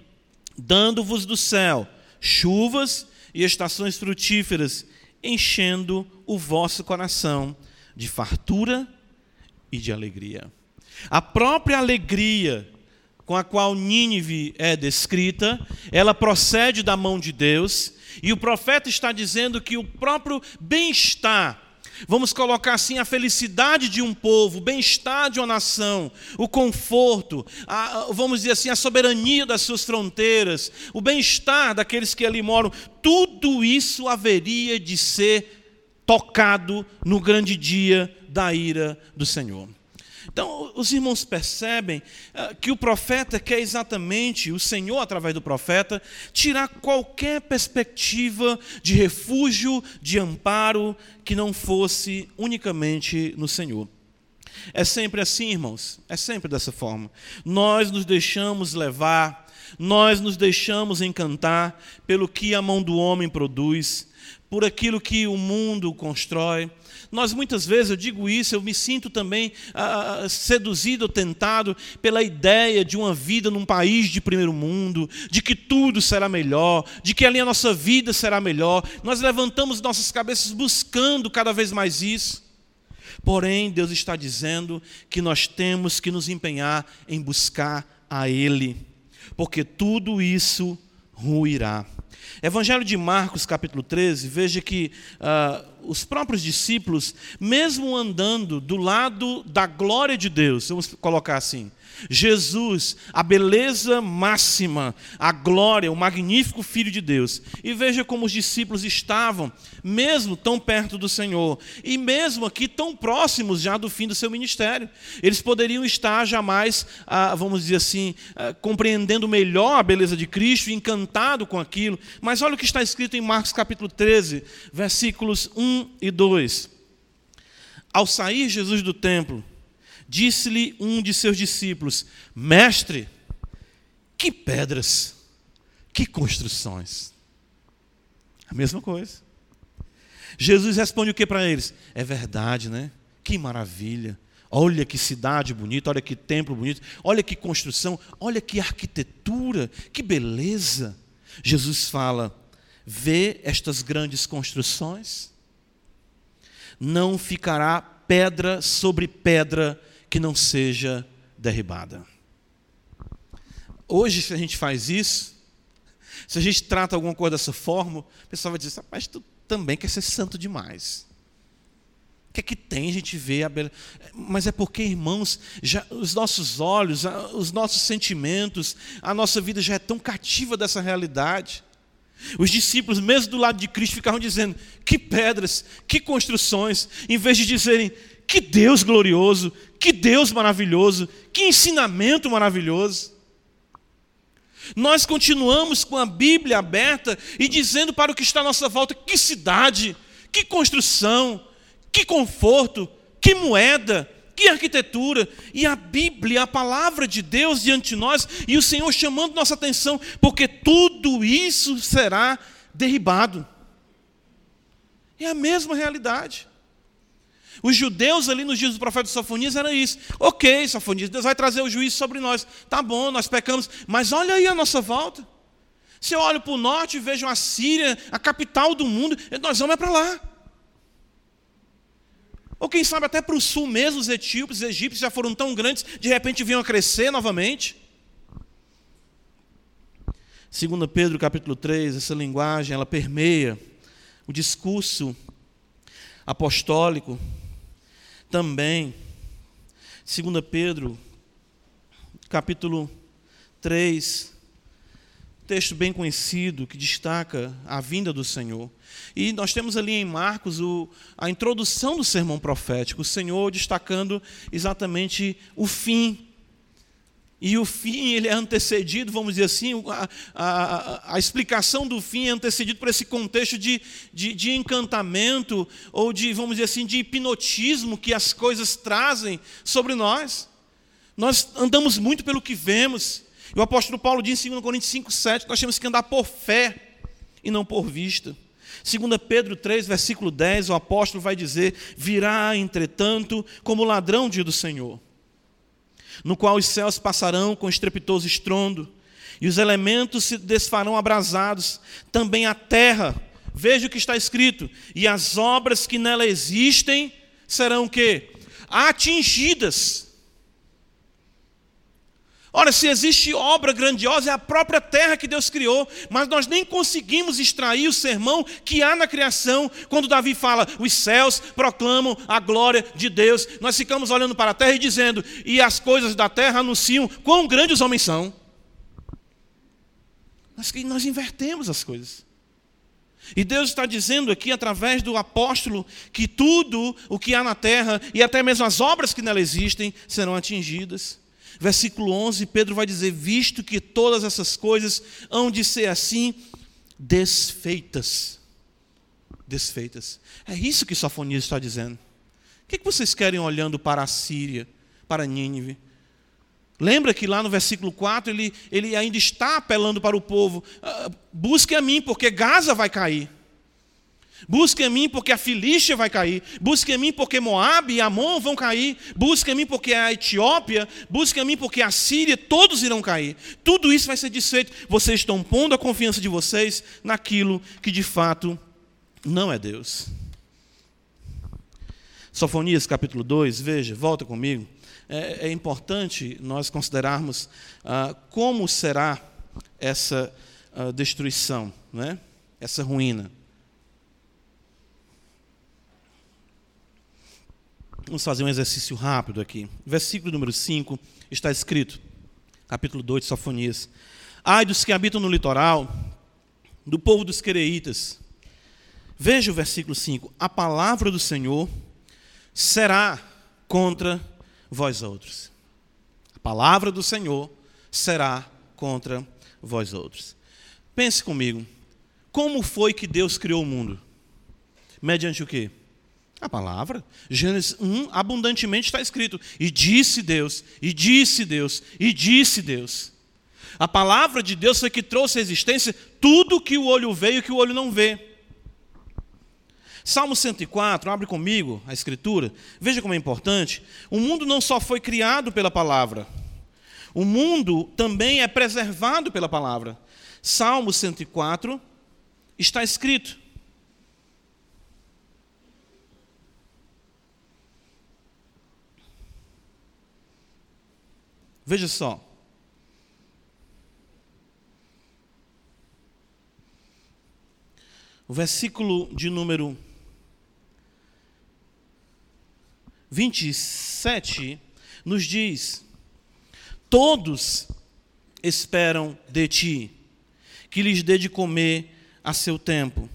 dando-vos do céu chuvas e estações frutíferas, enchendo o vosso coração de fartura e de alegria. A própria alegria com a qual Nínive é descrita, ela procede da mão de Deus, e o profeta está dizendo que o próprio bem-estar Vamos colocar assim a felicidade de um povo, o bem-estar de uma nação, o conforto, a, vamos dizer assim, a soberania das suas fronteiras, o bem-estar daqueles que ali moram, tudo isso haveria de ser tocado no grande dia da ira do Senhor. Então, os irmãos percebem ah, que o profeta quer exatamente, o Senhor, através do profeta, tirar qualquer perspectiva de refúgio, de amparo, que não fosse unicamente no Senhor. É sempre assim, irmãos, é sempre dessa forma. Nós nos deixamos levar, nós nos deixamos encantar pelo que a mão do homem produz, por aquilo que o mundo constrói, nós muitas vezes, eu digo isso, eu me sinto também ah, ah, seduzido, tentado pela ideia de uma vida num país de primeiro mundo, de que tudo será melhor, de que ali a nossa vida será melhor. Nós levantamos nossas cabeças buscando cada vez mais isso. Porém, Deus está dizendo que nós temos que nos empenhar em buscar a Ele, porque tudo isso ruirá. Evangelho de Marcos, capítulo 13, veja que uh, os próprios discípulos, mesmo andando do lado da glória de Deus, vamos colocar assim, Jesus, a beleza máxima, a glória, o magnífico Filho de Deus. E veja como os discípulos estavam, mesmo tão perto do Senhor, e mesmo aqui tão próximos já do fim do seu ministério. Eles poderiam estar jamais, ah, vamos dizer assim, ah, compreendendo melhor a beleza de Cristo, encantado com aquilo. Mas olha o que está escrito em Marcos capítulo 13, versículos 1 e 2. Ao sair Jesus do templo, Disse-lhe um de seus discípulos: Mestre, que pedras, que construções. A mesma coisa. Jesus responde o que para eles? É verdade, né? Que maravilha. Olha que cidade bonita, olha que templo bonito, olha que construção, olha que arquitetura, que beleza. Jesus fala: vê estas grandes construções? Não ficará pedra sobre pedra que não seja derribada. Hoje, se a gente faz isso, se a gente trata alguma coisa dessa forma, o pessoal vai dizer, mas tu também quer ser santo demais. O que é que tem a gente vê a beleza? Mas é porque, irmãos, já, os nossos olhos, os nossos sentimentos, a nossa vida já é tão cativa dessa realidade. Os discípulos, mesmo do lado de Cristo, ficavam dizendo: que pedras, que construções, em vez de dizerem: que Deus glorioso, que Deus maravilhoso, que ensinamento maravilhoso. Nós continuamos com a Bíblia aberta e dizendo para o que está à nossa volta: que cidade, que construção, que conforto, que moeda, que arquitetura. E a Bíblia, a palavra de Deus diante de nós, e o Senhor chamando nossa atenção, porque tudo isso será derribado. É a mesma realidade. Os judeus ali nos dias do profeta Sofonias era isso. Ok, Sofonias, Deus vai trazer o juízo sobre nós. Tá bom, nós pecamos, mas olha aí a nossa volta. Se eu olho para o norte e vejo a Síria, a capital do mundo, nós vamos é para lá. Ou quem sabe até para o sul mesmo, os etíopes, os egípcios já foram tão grandes, de repente vinham a crescer novamente. 2 Pedro capítulo 3, essa linguagem, ela permeia o discurso apostólico também. 2 Pedro, capítulo 3, texto bem conhecido que destaca a vinda do Senhor. E nós temos ali em Marcos o, a introdução do sermão profético, o Senhor destacando exatamente o fim e o fim ele é antecedido, vamos dizer assim, a, a, a explicação do fim é antecedido por esse contexto de, de, de, encantamento ou de, vamos dizer assim, de hipnotismo que as coisas trazem sobre nós. Nós andamos muito pelo que vemos. E o apóstolo Paulo diz em 2 Coríntios 5, 7, nós temos que andar por fé e não por vista. 2 Pedro 3, versículo 10, o apóstolo vai dizer: Virá, entretanto, como ladrão dia do Senhor no qual os céus passarão com estrepitoso estrondo, e os elementos se desfarão abrasados, também a terra, veja o que está escrito, e as obras que nela existem serão que? Atingidas. Ora, se existe obra grandiosa, é a própria terra que Deus criou, mas nós nem conseguimos extrair o sermão que há na criação, quando Davi fala, os céus proclamam a glória de Deus. Nós ficamos olhando para a terra e dizendo, e as coisas da terra anunciam quão grandes os homens são. Nós, nós invertemos as coisas. E Deus está dizendo aqui, através do apóstolo, que tudo o que há na terra, e até mesmo as obras que nela existem, serão atingidas. Versículo 11, Pedro vai dizer: Visto que todas essas coisas hão de ser assim, desfeitas. Desfeitas. É isso que Sofonias está dizendo. O que vocês querem olhando para a Síria, para Nínive? Lembra que lá no versículo 4 ele, ele ainda está apelando para o povo: ah, busque a mim, porque Gaza vai cair. Busque a mim porque a Filístia vai cair. Busque a mim porque Moabe e Amon vão cair. Busque a mim porque a Etiópia. Busque a mim porque a Síria. Todos irão cair. Tudo isso vai ser desfeito. Vocês estão pondo a confiança de vocês naquilo que de fato não é Deus. Sofonias capítulo 2, veja, volta comigo. É, é importante nós considerarmos ah, como será essa uh, destruição, né? essa ruína. Vamos fazer um exercício rápido aqui. Versículo número 5 está escrito, capítulo 2 de Sofonias. Ai dos que habitam no litoral, do povo dos quereitas. Veja o versículo 5. A palavra do Senhor será contra vós outros. A palavra do Senhor será contra vós outros. Pense comigo. Como foi que Deus criou o mundo? Mediante o quê? A palavra. Gênesis 1, abundantemente está escrito. E disse Deus, e disse Deus, e disse Deus. A palavra de Deus foi que trouxe à existência tudo que o olho vê e que o olho não vê. Salmo 104, abre comigo a escritura. Veja como é importante. O mundo não só foi criado pela palavra, o mundo também é preservado pela palavra. Salmo 104 está escrito: Veja só. O versículo de número 27 nos diz: Todos esperam de ti, que lhes dê de comer a seu tempo.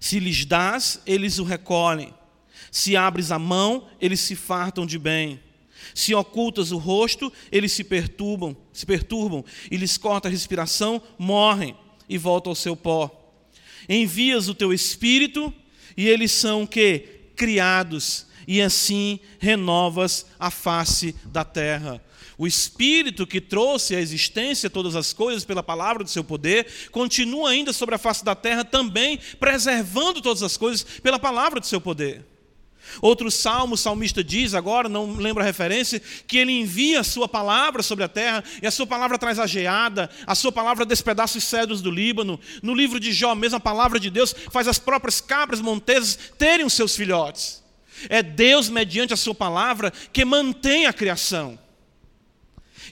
Se lhes dás, eles o recolhem. Se abres a mão, eles se fartam de bem. Se ocultas o rosto, eles se perturbam, se perturbam e lhes corta a respiração, morrem e voltam ao seu pó. Envias o teu espírito e eles são que criados e assim renovas a face da terra. O Espírito que trouxe à existência todas as coisas pela palavra do seu poder, continua ainda sobre a face da terra também preservando todas as coisas pela palavra do seu poder. Outro salmo, o salmista diz agora, não lembro a referência, que ele envia a sua palavra sobre a terra, e a sua palavra traz a geada, a sua palavra despedaça os cedros do Líbano. No livro de Jó, mesmo a palavra de Deus faz as próprias cabras montesas terem os seus filhotes. É Deus, mediante a sua palavra, que mantém a criação.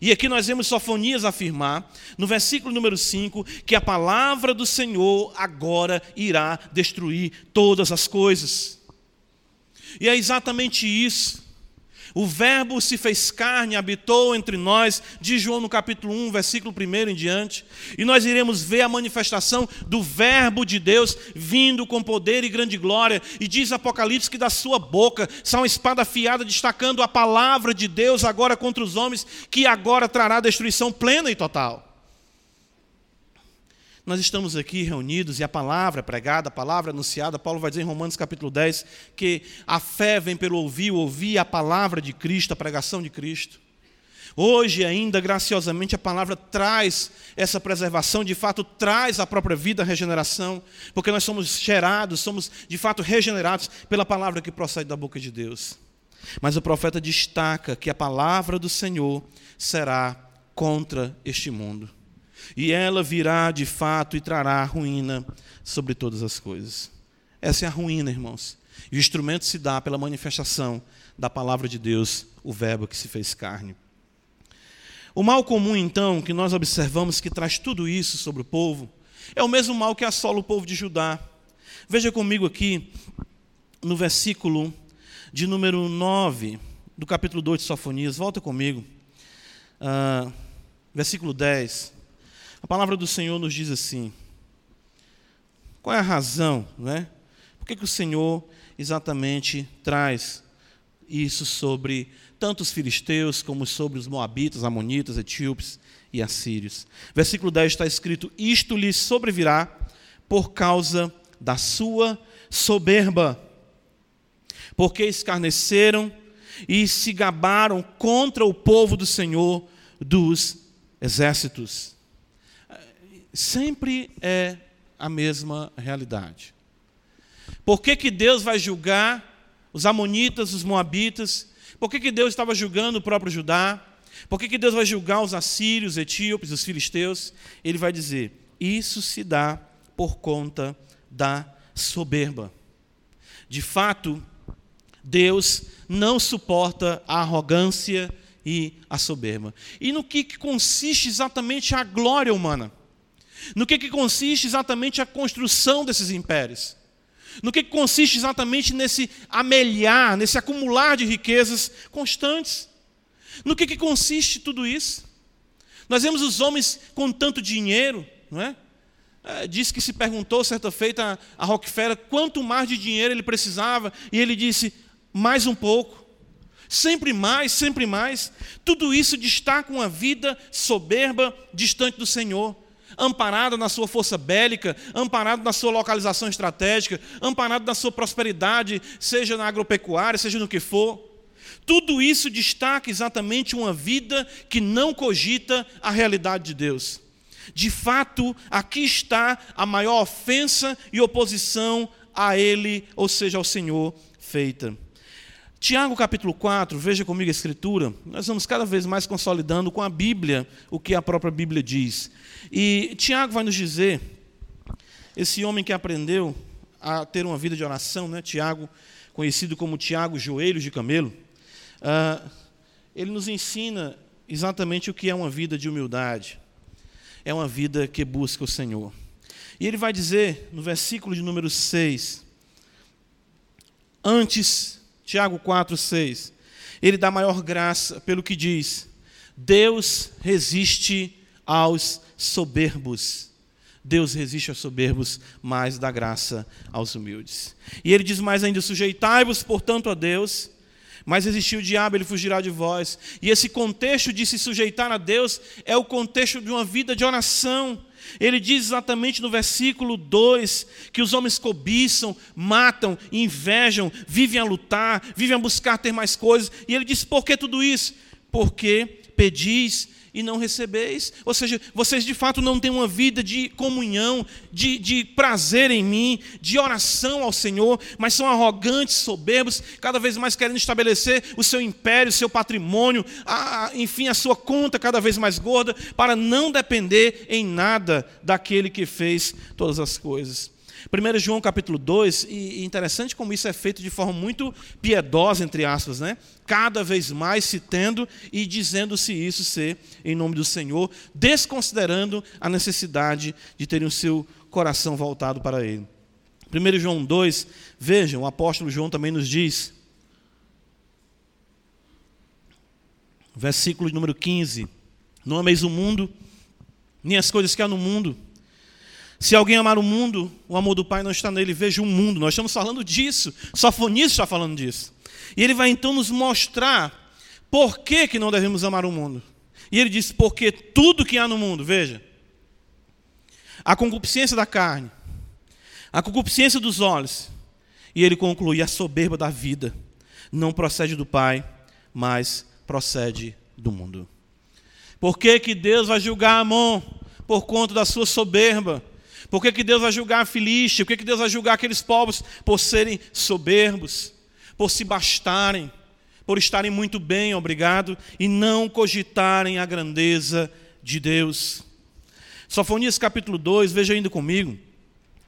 E aqui nós vemos Sofonias afirmar, no versículo número 5, que a palavra do Senhor agora irá destruir todas as coisas. E é exatamente isso. O Verbo se fez carne, habitou entre nós, diz João no capítulo 1, versículo 1 em diante. E nós iremos ver a manifestação do Verbo de Deus vindo com poder e grande glória. E diz Apocalipse que da sua boca sai uma espada afiada, destacando a palavra de Deus agora contra os homens, que agora trará destruição plena e total. Nós estamos aqui reunidos e a palavra pregada, a palavra anunciada, Paulo vai dizer em Romanos capítulo 10 que a fé vem pelo ouvir, ouvir a palavra de Cristo, a pregação de Cristo. Hoje ainda, graciosamente, a palavra traz essa preservação, de fato traz a própria vida, a regeneração, porque nós somos gerados, somos de fato regenerados pela palavra que procede da boca de Deus. Mas o profeta destaca que a palavra do Senhor será contra este mundo e ela virá de fato e trará ruína sobre todas as coisas. Essa é a ruína, irmãos. E o instrumento se dá pela manifestação da palavra de Deus, o Verbo que se fez carne. O mal comum, então, que nós observamos que traz tudo isso sobre o povo, é o mesmo mal que assola o povo de Judá. Veja comigo aqui, no versículo de número 9, do capítulo 2 de Sofonias, volta comigo, uh, versículo 10. A palavra do Senhor nos diz assim: qual é a razão, né? Por que, que o Senhor exatamente traz isso sobre tanto os filisteus como sobre os moabitas, amonitas, etíopes e assírios? Versículo 10 está escrito: Isto lhes sobrevirá por causa da sua soberba, porque escarneceram e se gabaram contra o povo do Senhor dos exércitos sempre é a mesma realidade. Por que, que Deus vai julgar os amonitas, os moabitas? Por que, que Deus estava julgando o próprio Judá? Por que, que Deus vai julgar os assírios, os etíopes, os filisteus? Ele vai dizer: isso se dá por conta da soberba. De fato, Deus não suporta a arrogância e a soberba. E no que consiste exatamente a glória humana? No que, que consiste exatamente a construção desses impérios? No que, que consiste exatamente nesse amelhar, nesse acumular de riquezas constantes? No que, que consiste tudo isso? Nós vemos os homens com tanto dinheiro, não é? é diz que se perguntou certa feita a, a Rockefeller quanto mais de dinheiro ele precisava, e ele disse: mais um pouco. Sempre mais, sempre mais. Tudo isso destaca uma vida soberba, distante do Senhor amparado na sua força bélica, amparado na sua localização estratégica, amparado na sua prosperidade, seja na agropecuária, seja no que for. Tudo isso destaca exatamente uma vida que não cogita a realidade de Deus. De fato, aqui está a maior ofensa e oposição a Ele, ou seja, ao Senhor, feita. Tiago capítulo 4, veja comigo a escritura, nós vamos cada vez mais consolidando com a Bíblia o que a própria Bíblia diz. E Tiago vai nos dizer, esse homem que aprendeu a ter uma vida de oração, né? Tiago, conhecido como Tiago Joelhos de Camelo, uh, ele nos ensina exatamente o que é uma vida de humildade. É uma vida que busca o Senhor. E ele vai dizer no versículo de número 6, antes Tiago 4, 6. Ele dá maior graça pelo que diz: Deus resiste aos soberbos. Deus resiste aos soberbos, mas dá graça aos humildes. E ele diz mais ainda: sujeitai-vos, portanto, a Deus, mas existiu o diabo, ele fugirá de vós. E esse contexto de se sujeitar a Deus é o contexto de uma vida de oração. Ele diz exatamente no versículo 2 que os homens cobiçam, matam, invejam, vivem a lutar, vivem a buscar ter mais coisas. E ele diz: por que tudo isso? Porque pedis e não recebeis. Ou seja, vocês de fato não têm uma vida de comunhão, de, de prazer em mim, de oração ao Senhor, mas são arrogantes, soberbos, cada vez mais querendo estabelecer o seu império, o seu patrimônio, a, enfim, a sua conta cada vez mais gorda, para não depender em nada daquele que fez todas as coisas. 1 João capítulo 2, e interessante como isso é feito de forma muito piedosa, entre aspas, né? Cada vez mais se tendo e dizendo-se isso ser em nome do Senhor, desconsiderando a necessidade de terem o seu coração voltado para Ele. 1 João 2, vejam, o apóstolo João também nos diz, versículo número 15: Não ameis o mundo, nem as coisas que há no mundo. Se alguém amar o mundo, o amor do Pai não está nele. Veja o mundo. Nós estamos falando disso. Sofonias está falando disso. E ele vai então nos mostrar por que, que não devemos amar o mundo. E ele diz: porque tudo que há no mundo, veja, a concupiscência da carne, a concupiscência dos olhos, e ele conclui: a soberba da vida não procede do Pai, mas procede do mundo. Por que, que Deus vai julgar Amon? Por conta da sua soberba. Por que, que Deus vai julgar a Filístia? Por que, que Deus vai julgar aqueles povos? Por serem soberbos, por se bastarem, por estarem muito bem, obrigado, e não cogitarem a grandeza de Deus. Sofonias capítulo 2, veja ainda comigo.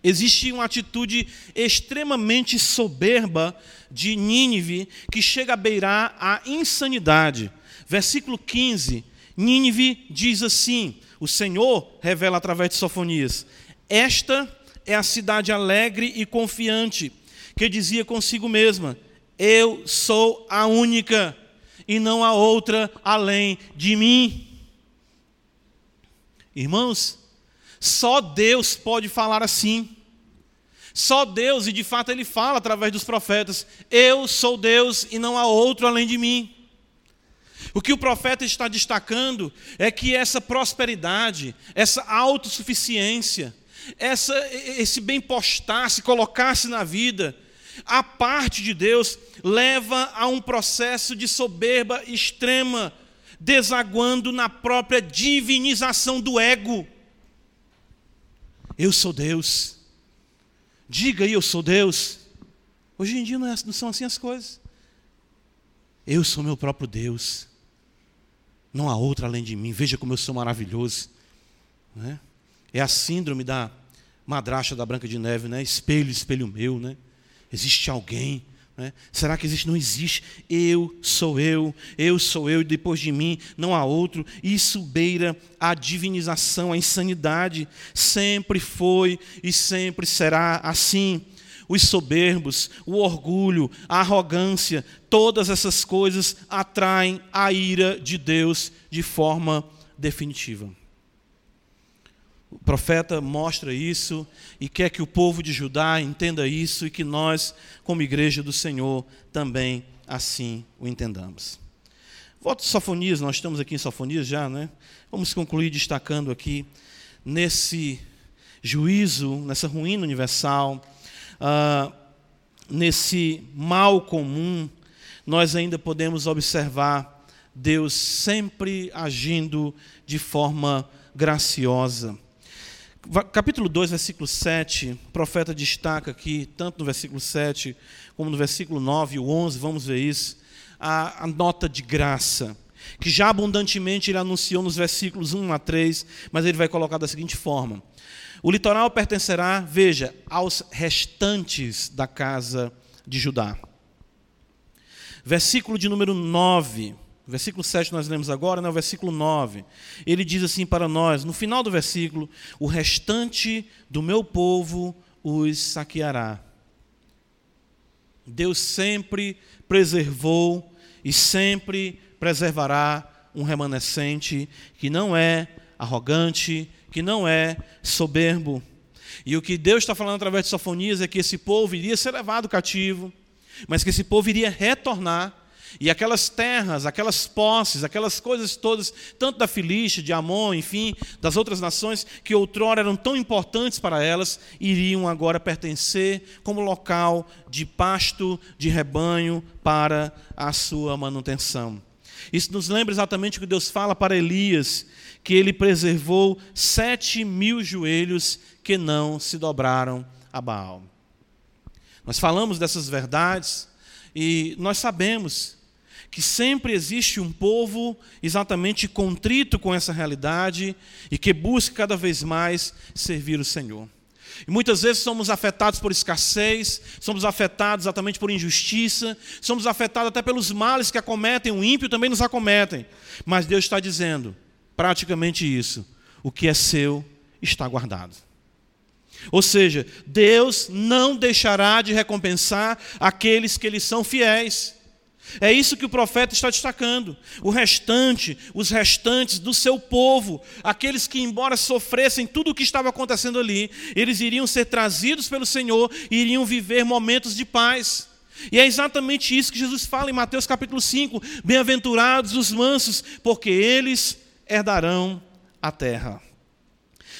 Existe uma atitude extremamente soberba de Nínive que chega a beirar a insanidade. Versículo 15: Nínive diz assim: o Senhor revela através de Sofonias: esta é a cidade alegre e confiante, que dizia consigo mesma: Eu sou a única, e não há outra além de mim. Irmãos, só Deus pode falar assim. Só Deus, e de fato ele fala através dos profetas: Eu sou Deus e não há outro além de mim. O que o profeta está destacando é que essa prosperidade, essa autossuficiência, essa, esse bem postar-se, colocar-se na vida, a parte de Deus leva a um processo de soberba extrema, desaguando na própria divinização do ego. Eu sou Deus. Diga aí, eu sou Deus. Hoje em dia não, é, não são assim as coisas. Eu sou meu próprio Deus. Não há outro além de mim. Veja como eu sou maravilhoso. Né? É a síndrome da madrasta da Branca de Neve, né? Espelho, espelho meu, né? Existe alguém Né? Será que existe? Não existe. Eu sou eu, eu sou eu, e depois de mim não há outro. Isso beira a divinização, a insanidade. Sempre foi e sempre será assim. Os soberbos, o orgulho, a arrogância, todas essas coisas atraem a ira de Deus de forma definitiva. O profeta mostra isso e quer que o povo de Judá entenda isso e que nós, como igreja do Senhor, também assim o entendamos. Voto de Sofonias, nós estamos aqui em Sofonias já, né? Vamos concluir destacando aqui nesse juízo, nessa ruína universal, uh, nesse mal comum, nós ainda podemos observar Deus sempre agindo de forma graciosa capítulo 2, versículo 7, o profeta destaca aqui, tanto no versículo 7 como no versículo 9 e o 11, vamos ver isso, a, a, nota de graça, que já abundantemente ele anunciou nos versículos 1 a 3, mas ele vai colocar da seguinte forma: O litoral pertencerá, veja, aos restantes da casa de Judá. Versículo de número 9 versículo 7 nós lemos agora, né, o versículo 9. Ele diz assim para nós, no final do versículo: O restante do meu povo os saqueará. Deus sempre preservou e sempre preservará um remanescente que não é arrogante, que não é soberbo. E o que Deus está falando através de Sofonias é que esse povo iria ser levado cativo, mas que esse povo iria retornar e aquelas terras, aquelas posses, aquelas coisas todas, tanto da Filístia, de Amon, enfim, das outras nações, que outrora eram tão importantes para elas, iriam agora pertencer como local de pasto, de rebanho para a sua manutenção. Isso nos lembra exatamente o que Deus fala para Elias, que ele preservou sete mil joelhos que não se dobraram a Baal. Nós falamos dessas verdades e nós sabemos que sempre existe um povo exatamente contrito com essa realidade e que busca cada vez mais servir o Senhor. E muitas vezes somos afetados por escassez, somos afetados exatamente por injustiça, somos afetados até pelos males que acometem, o ímpio também nos acometem. Mas Deus está dizendo praticamente isso: o que é seu está guardado. Ou seja, Deus não deixará de recompensar aqueles que lhe são fiéis. É isso que o profeta está destacando. O restante, os restantes do seu povo, aqueles que, embora sofressem tudo o que estava acontecendo ali, eles iriam ser trazidos pelo Senhor e iriam viver momentos de paz. E é exatamente isso que Jesus fala em Mateus capítulo 5: Bem-aventurados os mansos, porque eles herdarão a terra.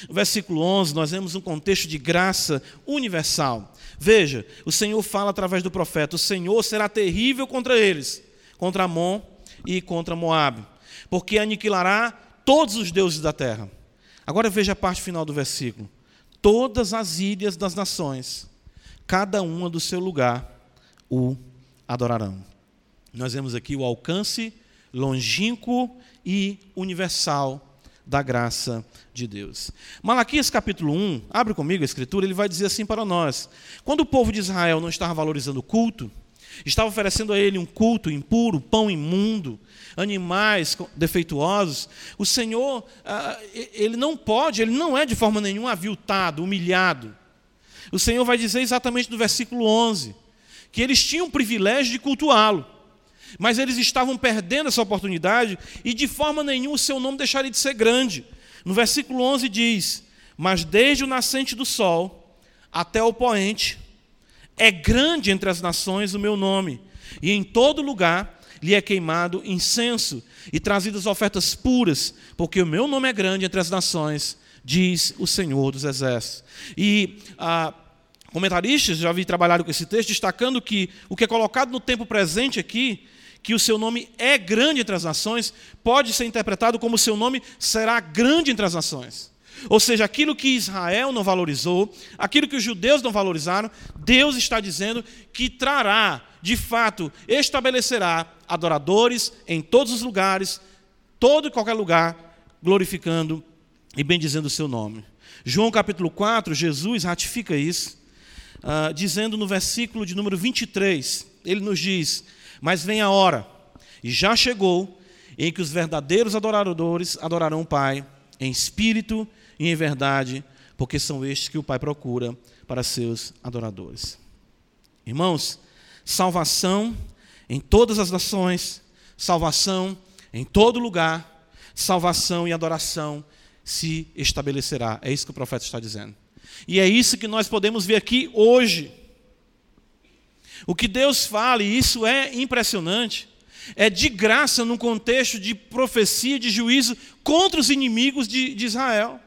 No versículo 11, nós vemos um contexto de graça universal. Veja, o Senhor fala através do profeta: o Senhor será terrível contra eles, contra Amon e contra Moabe, porque aniquilará todos os deuses da terra. Agora veja a parte final do versículo: todas as ilhas das nações, cada uma do seu lugar, o adorarão. Nós vemos aqui o alcance longínquo e universal da graça de Deus. Malaquias capítulo 1, abre comigo a escritura, ele vai dizer assim para nós: quando o povo de Israel não estava valorizando o culto, estava oferecendo a ele um culto impuro, pão imundo, animais defeituosos, o Senhor, ah, ele não pode, ele não é de forma nenhuma aviltado, humilhado. O Senhor vai dizer exatamente no versículo 11 que eles tinham o privilégio de cultuá-lo. Mas eles estavam perdendo essa oportunidade e de forma nenhuma o seu nome deixaria de ser grande. No versículo 11 diz: Mas desde o nascente do sol até o poente, é grande entre as nações o meu nome, e em todo lugar lhe é queimado incenso e trazidas ofertas puras, porque o meu nome é grande entre as nações, diz o Senhor dos Exércitos. E ah, comentaristas já vi trabalhar com esse texto, destacando que o que é colocado no tempo presente aqui que o seu nome é grande entre as nações, pode ser interpretado como o seu nome será grande entre as nações. Ou seja, aquilo que Israel não valorizou, aquilo que os judeus não valorizaram, Deus está dizendo que trará, de fato, estabelecerá adoradores em todos os lugares, todo e qualquer lugar, glorificando e bendizendo o seu nome. João capítulo 4, Jesus ratifica isso, uh, dizendo no versículo de número 23, ele nos diz: Mas vem a hora, e já chegou, em que os verdadeiros adoradores adorarão o Pai em espírito e em verdade, porque são estes que o Pai procura para seus adoradores. Irmãos, salvação em todas as nações, salvação em todo lugar, salvação e adoração se estabelecerá. É isso que o profeta está dizendo. E é isso que nós podemos ver aqui hoje. O que Deus fala, e isso é impressionante, é de graça num contexto de profecia, de juízo contra os inimigos de, de Israel.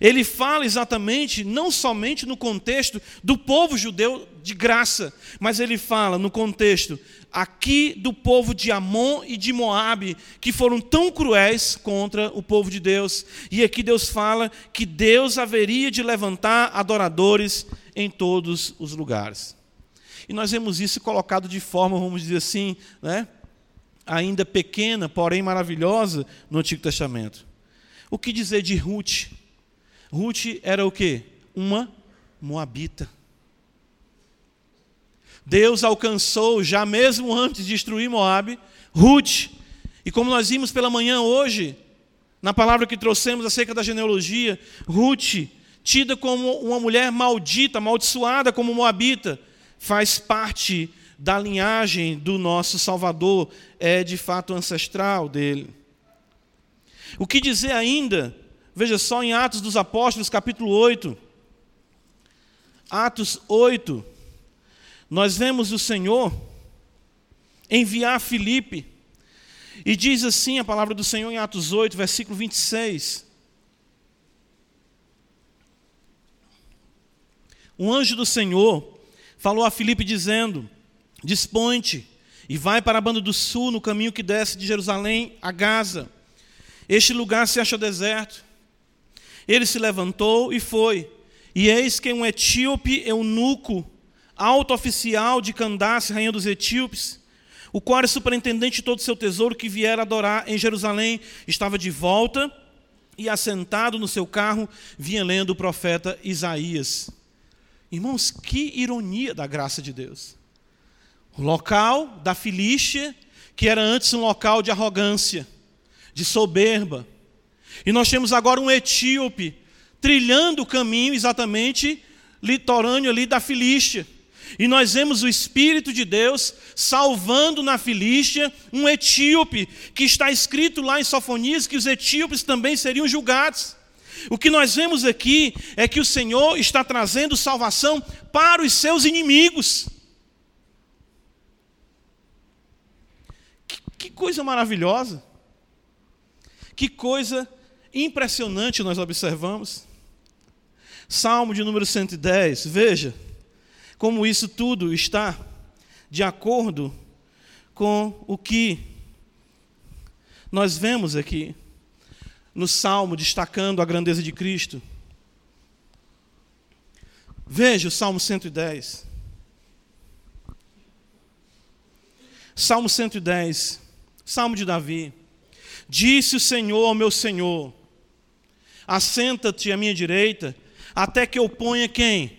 Ele fala exatamente, não somente no contexto do povo judeu de graça, mas ele fala no contexto aqui do povo de Amon e de Moabe, que foram tão cruéis contra o povo de Deus. E aqui Deus fala que Deus haveria de levantar adoradores em todos os lugares. E nós vemos isso colocado de forma, vamos dizer assim, né, ainda pequena, porém maravilhosa, no Antigo Testamento. O que dizer de Ruth? Ruth era o quê? Uma moabita. Deus alcançou, já mesmo antes de destruir Moabe, Ruth. E como nós vimos pela manhã hoje, na palavra que trouxemos acerca da genealogia, Ruth, tida como uma mulher maldita, amaldiçoada como Moabita, faz parte da linhagem do nosso Salvador, é de fato ancestral dele. O que dizer ainda? Veja só em Atos dos Apóstolos, capítulo 8. Atos 8. Nós vemos o Senhor enviar Filipe. E diz assim a palavra do Senhor em Atos 8, versículo 26. Um anjo do Senhor falou a Filipe dizendo: Dispõe-te e vai para a banda do sul, no caminho que desce de Jerusalém a Gaza. Este lugar se acha deserto. Ele se levantou e foi. E eis que um etíope eunuco, alto oficial de Candace, rainha dos etíopes, o qual era superintendente de todo o seu tesouro que viera adorar em Jerusalém, estava de volta e assentado no seu carro, vinha lendo o profeta Isaías. Irmãos, que ironia da graça de Deus. O local da Filístia, que era antes um local de arrogância, de soberba. E nós temos agora um etíope trilhando o caminho exatamente litorâneo ali da Filístia. E nós vemos o Espírito de Deus salvando na Filístia um etíope, que está escrito lá em Sofonias que os etíopes também seriam julgados. O que nós vemos aqui é que o Senhor está trazendo salvação para os seus inimigos. Que, que coisa maravilhosa. Que coisa impressionante nós observamos. Salmo de número 110, veja como isso tudo está de acordo com o que nós vemos aqui no Salmo, destacando a grandeza de Cristo. Veja o Salmo 110. Salmo 110, Salmo de Davi. Disse o Senhor ao meu Senhor: Assenta-te à minha direita, até que eu ponha quem?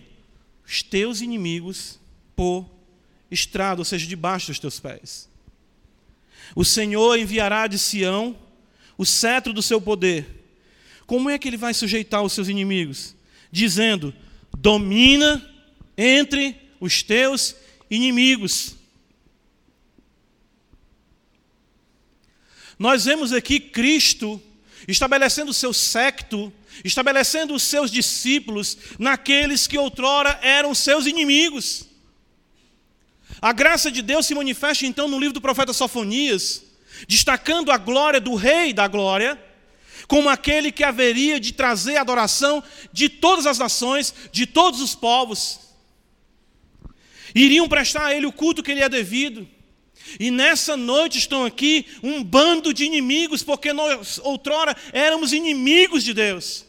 Os teus inimigos por estrado, ou seja, debaixo dos teus pés. O Senhor enviará de Sião o cetro do seu poder, como é que ele vai sujeitar os seus inimigos? Dizendo: domina entre os teus inimigos. Nós vemos aqui Cristo estabelecendo o seu secto, estabelecendo os seus discípulos naqueles que outrora eram seus inimigos. A graça de Deus se manifesta então no livro do profeta Sofonias, destacando a glória do Rei da Glória, como aquele que haveria de trazer adoração de todas as nações, de todos os povos. Iriam prestar a Ele o culto que lhe é devido. E nessa noite estão aqui um bando de inimigos, porque nós outrora éramos inimigos de Deus.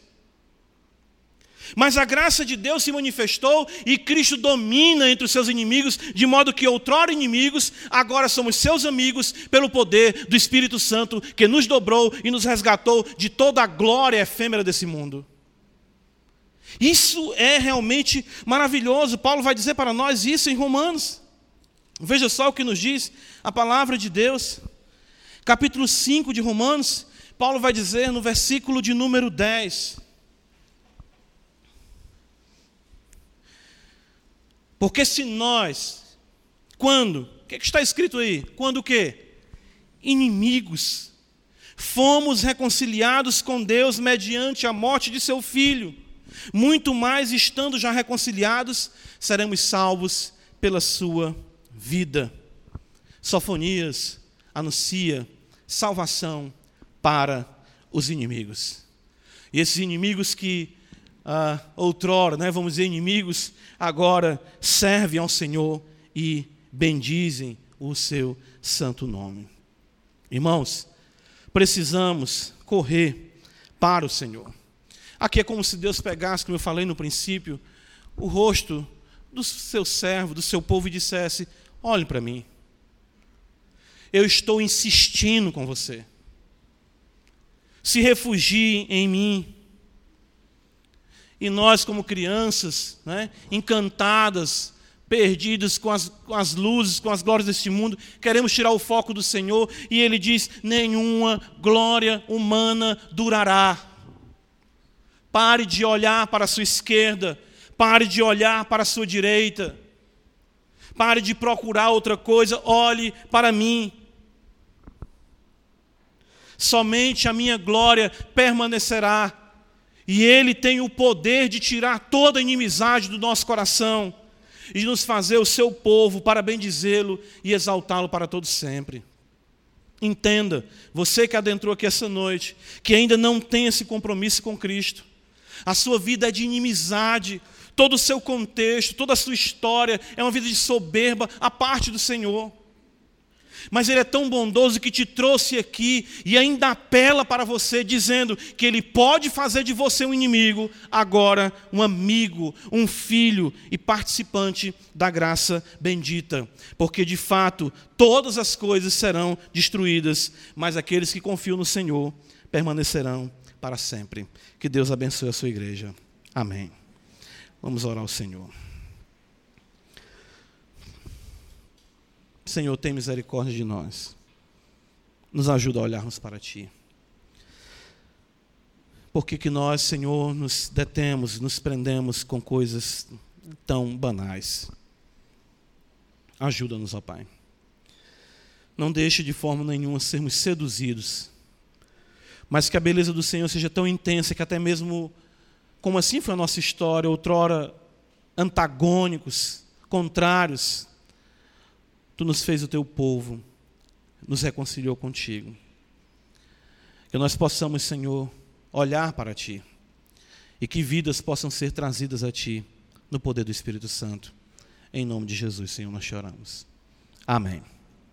Mas a graça de Deus se manifestou e Cristo domina entre os seus inimigos, de modo que outrora inimigos, agora somos seus amigos pelo poder do Espírito Santo que nos dobrou e nos resgatou de toda a glória efêmera desse mundo. Isso é realmente maravilhoso. Paulo vai dizer para nós isso em Romanos. Veja só o que nos diz a palavra de Deus. Capítulo 5 de Romanos, Paulo vai dizer no versículo de número 10. Porque se nós, quando, o que, é que está escrito aí? Quando o quê? Inimigos, fomos reconciliados com Deus mediante a morte de seu filho, muito mais estando já reconciliados, seremos salvos pela sua vida. Sofonias anuncia salvação para os inimigos. E esses inimigos que ah, outrora, né, vamos dizer, inimigos, agora servem ao Senhor e bendizem o seu santo nome. Irmãos, precisamos correr para o Senhor. Aqui é como se Deus pegasse, como eu falei no princípio, o rosto do seu servo, do seu povo e dissesse: Olhe para mim. Eu estou insistindo com você. Se refugie em mim. E nós, como crianças, né, encantadas, perdidas com as, com as luzes, com as glórias deste mundo, queremos tirar o foco do Senhor, e Ele diz: nenhuma glória humana durará. Pare de olhar para a sua esquerda, pare de olhar para a sua direita. Pare de procurar outra coisa, olhe para mim. Somente a minha glória permanecerá. E Ele tem o poder de tirar toda a inimizade do nosso coração e de nos fazer o seu povo para bendizê-lo e exaltá-lo para todo sempre. Entenda, você que adentrou aqui essa noite, que ainda não tem esse compromisso com Cristo, a sua vida é de inimizade, todo o seu contexto, toda a sua história é uma vida de soberba a parte do Senhor. Mas Ele é tão bondoso que te trouxe aqui e ainda apela para você, dizendo que Ele pode fazer de você um inimigo, agora um amigo, um filho e participante da graça bendita. Porque de fato todas as coisas serão destruídas, mas aqueles que confiam no Senhor permanecerão para sempre. Que Deus abençoe a sua igreja. Amém. Vamos orar ao Senhor. Senhor, tem misericórdia de nós. Nos ajuda a olharmos para Ti. Por que, que nós, Senhor, nos detemos, nos prendemos com coisas tão banais? Ajuda-nos, ó Pai. Não deixe de forma nenhuma sermos seduzidos, mas que a beleza do Senhor seja tão intensa que até mesmo como assim foi a nossa história, outrora antagônicos, contrários, tu nos fez o teu povo, nos reconciliou contigo. Que nós possamos, Senhor, olhar para ti e que vidas possam ser trazidas a ti no poder do Espírito Santo. Em nome de Jesus, Senhor, nós choramos. Amém.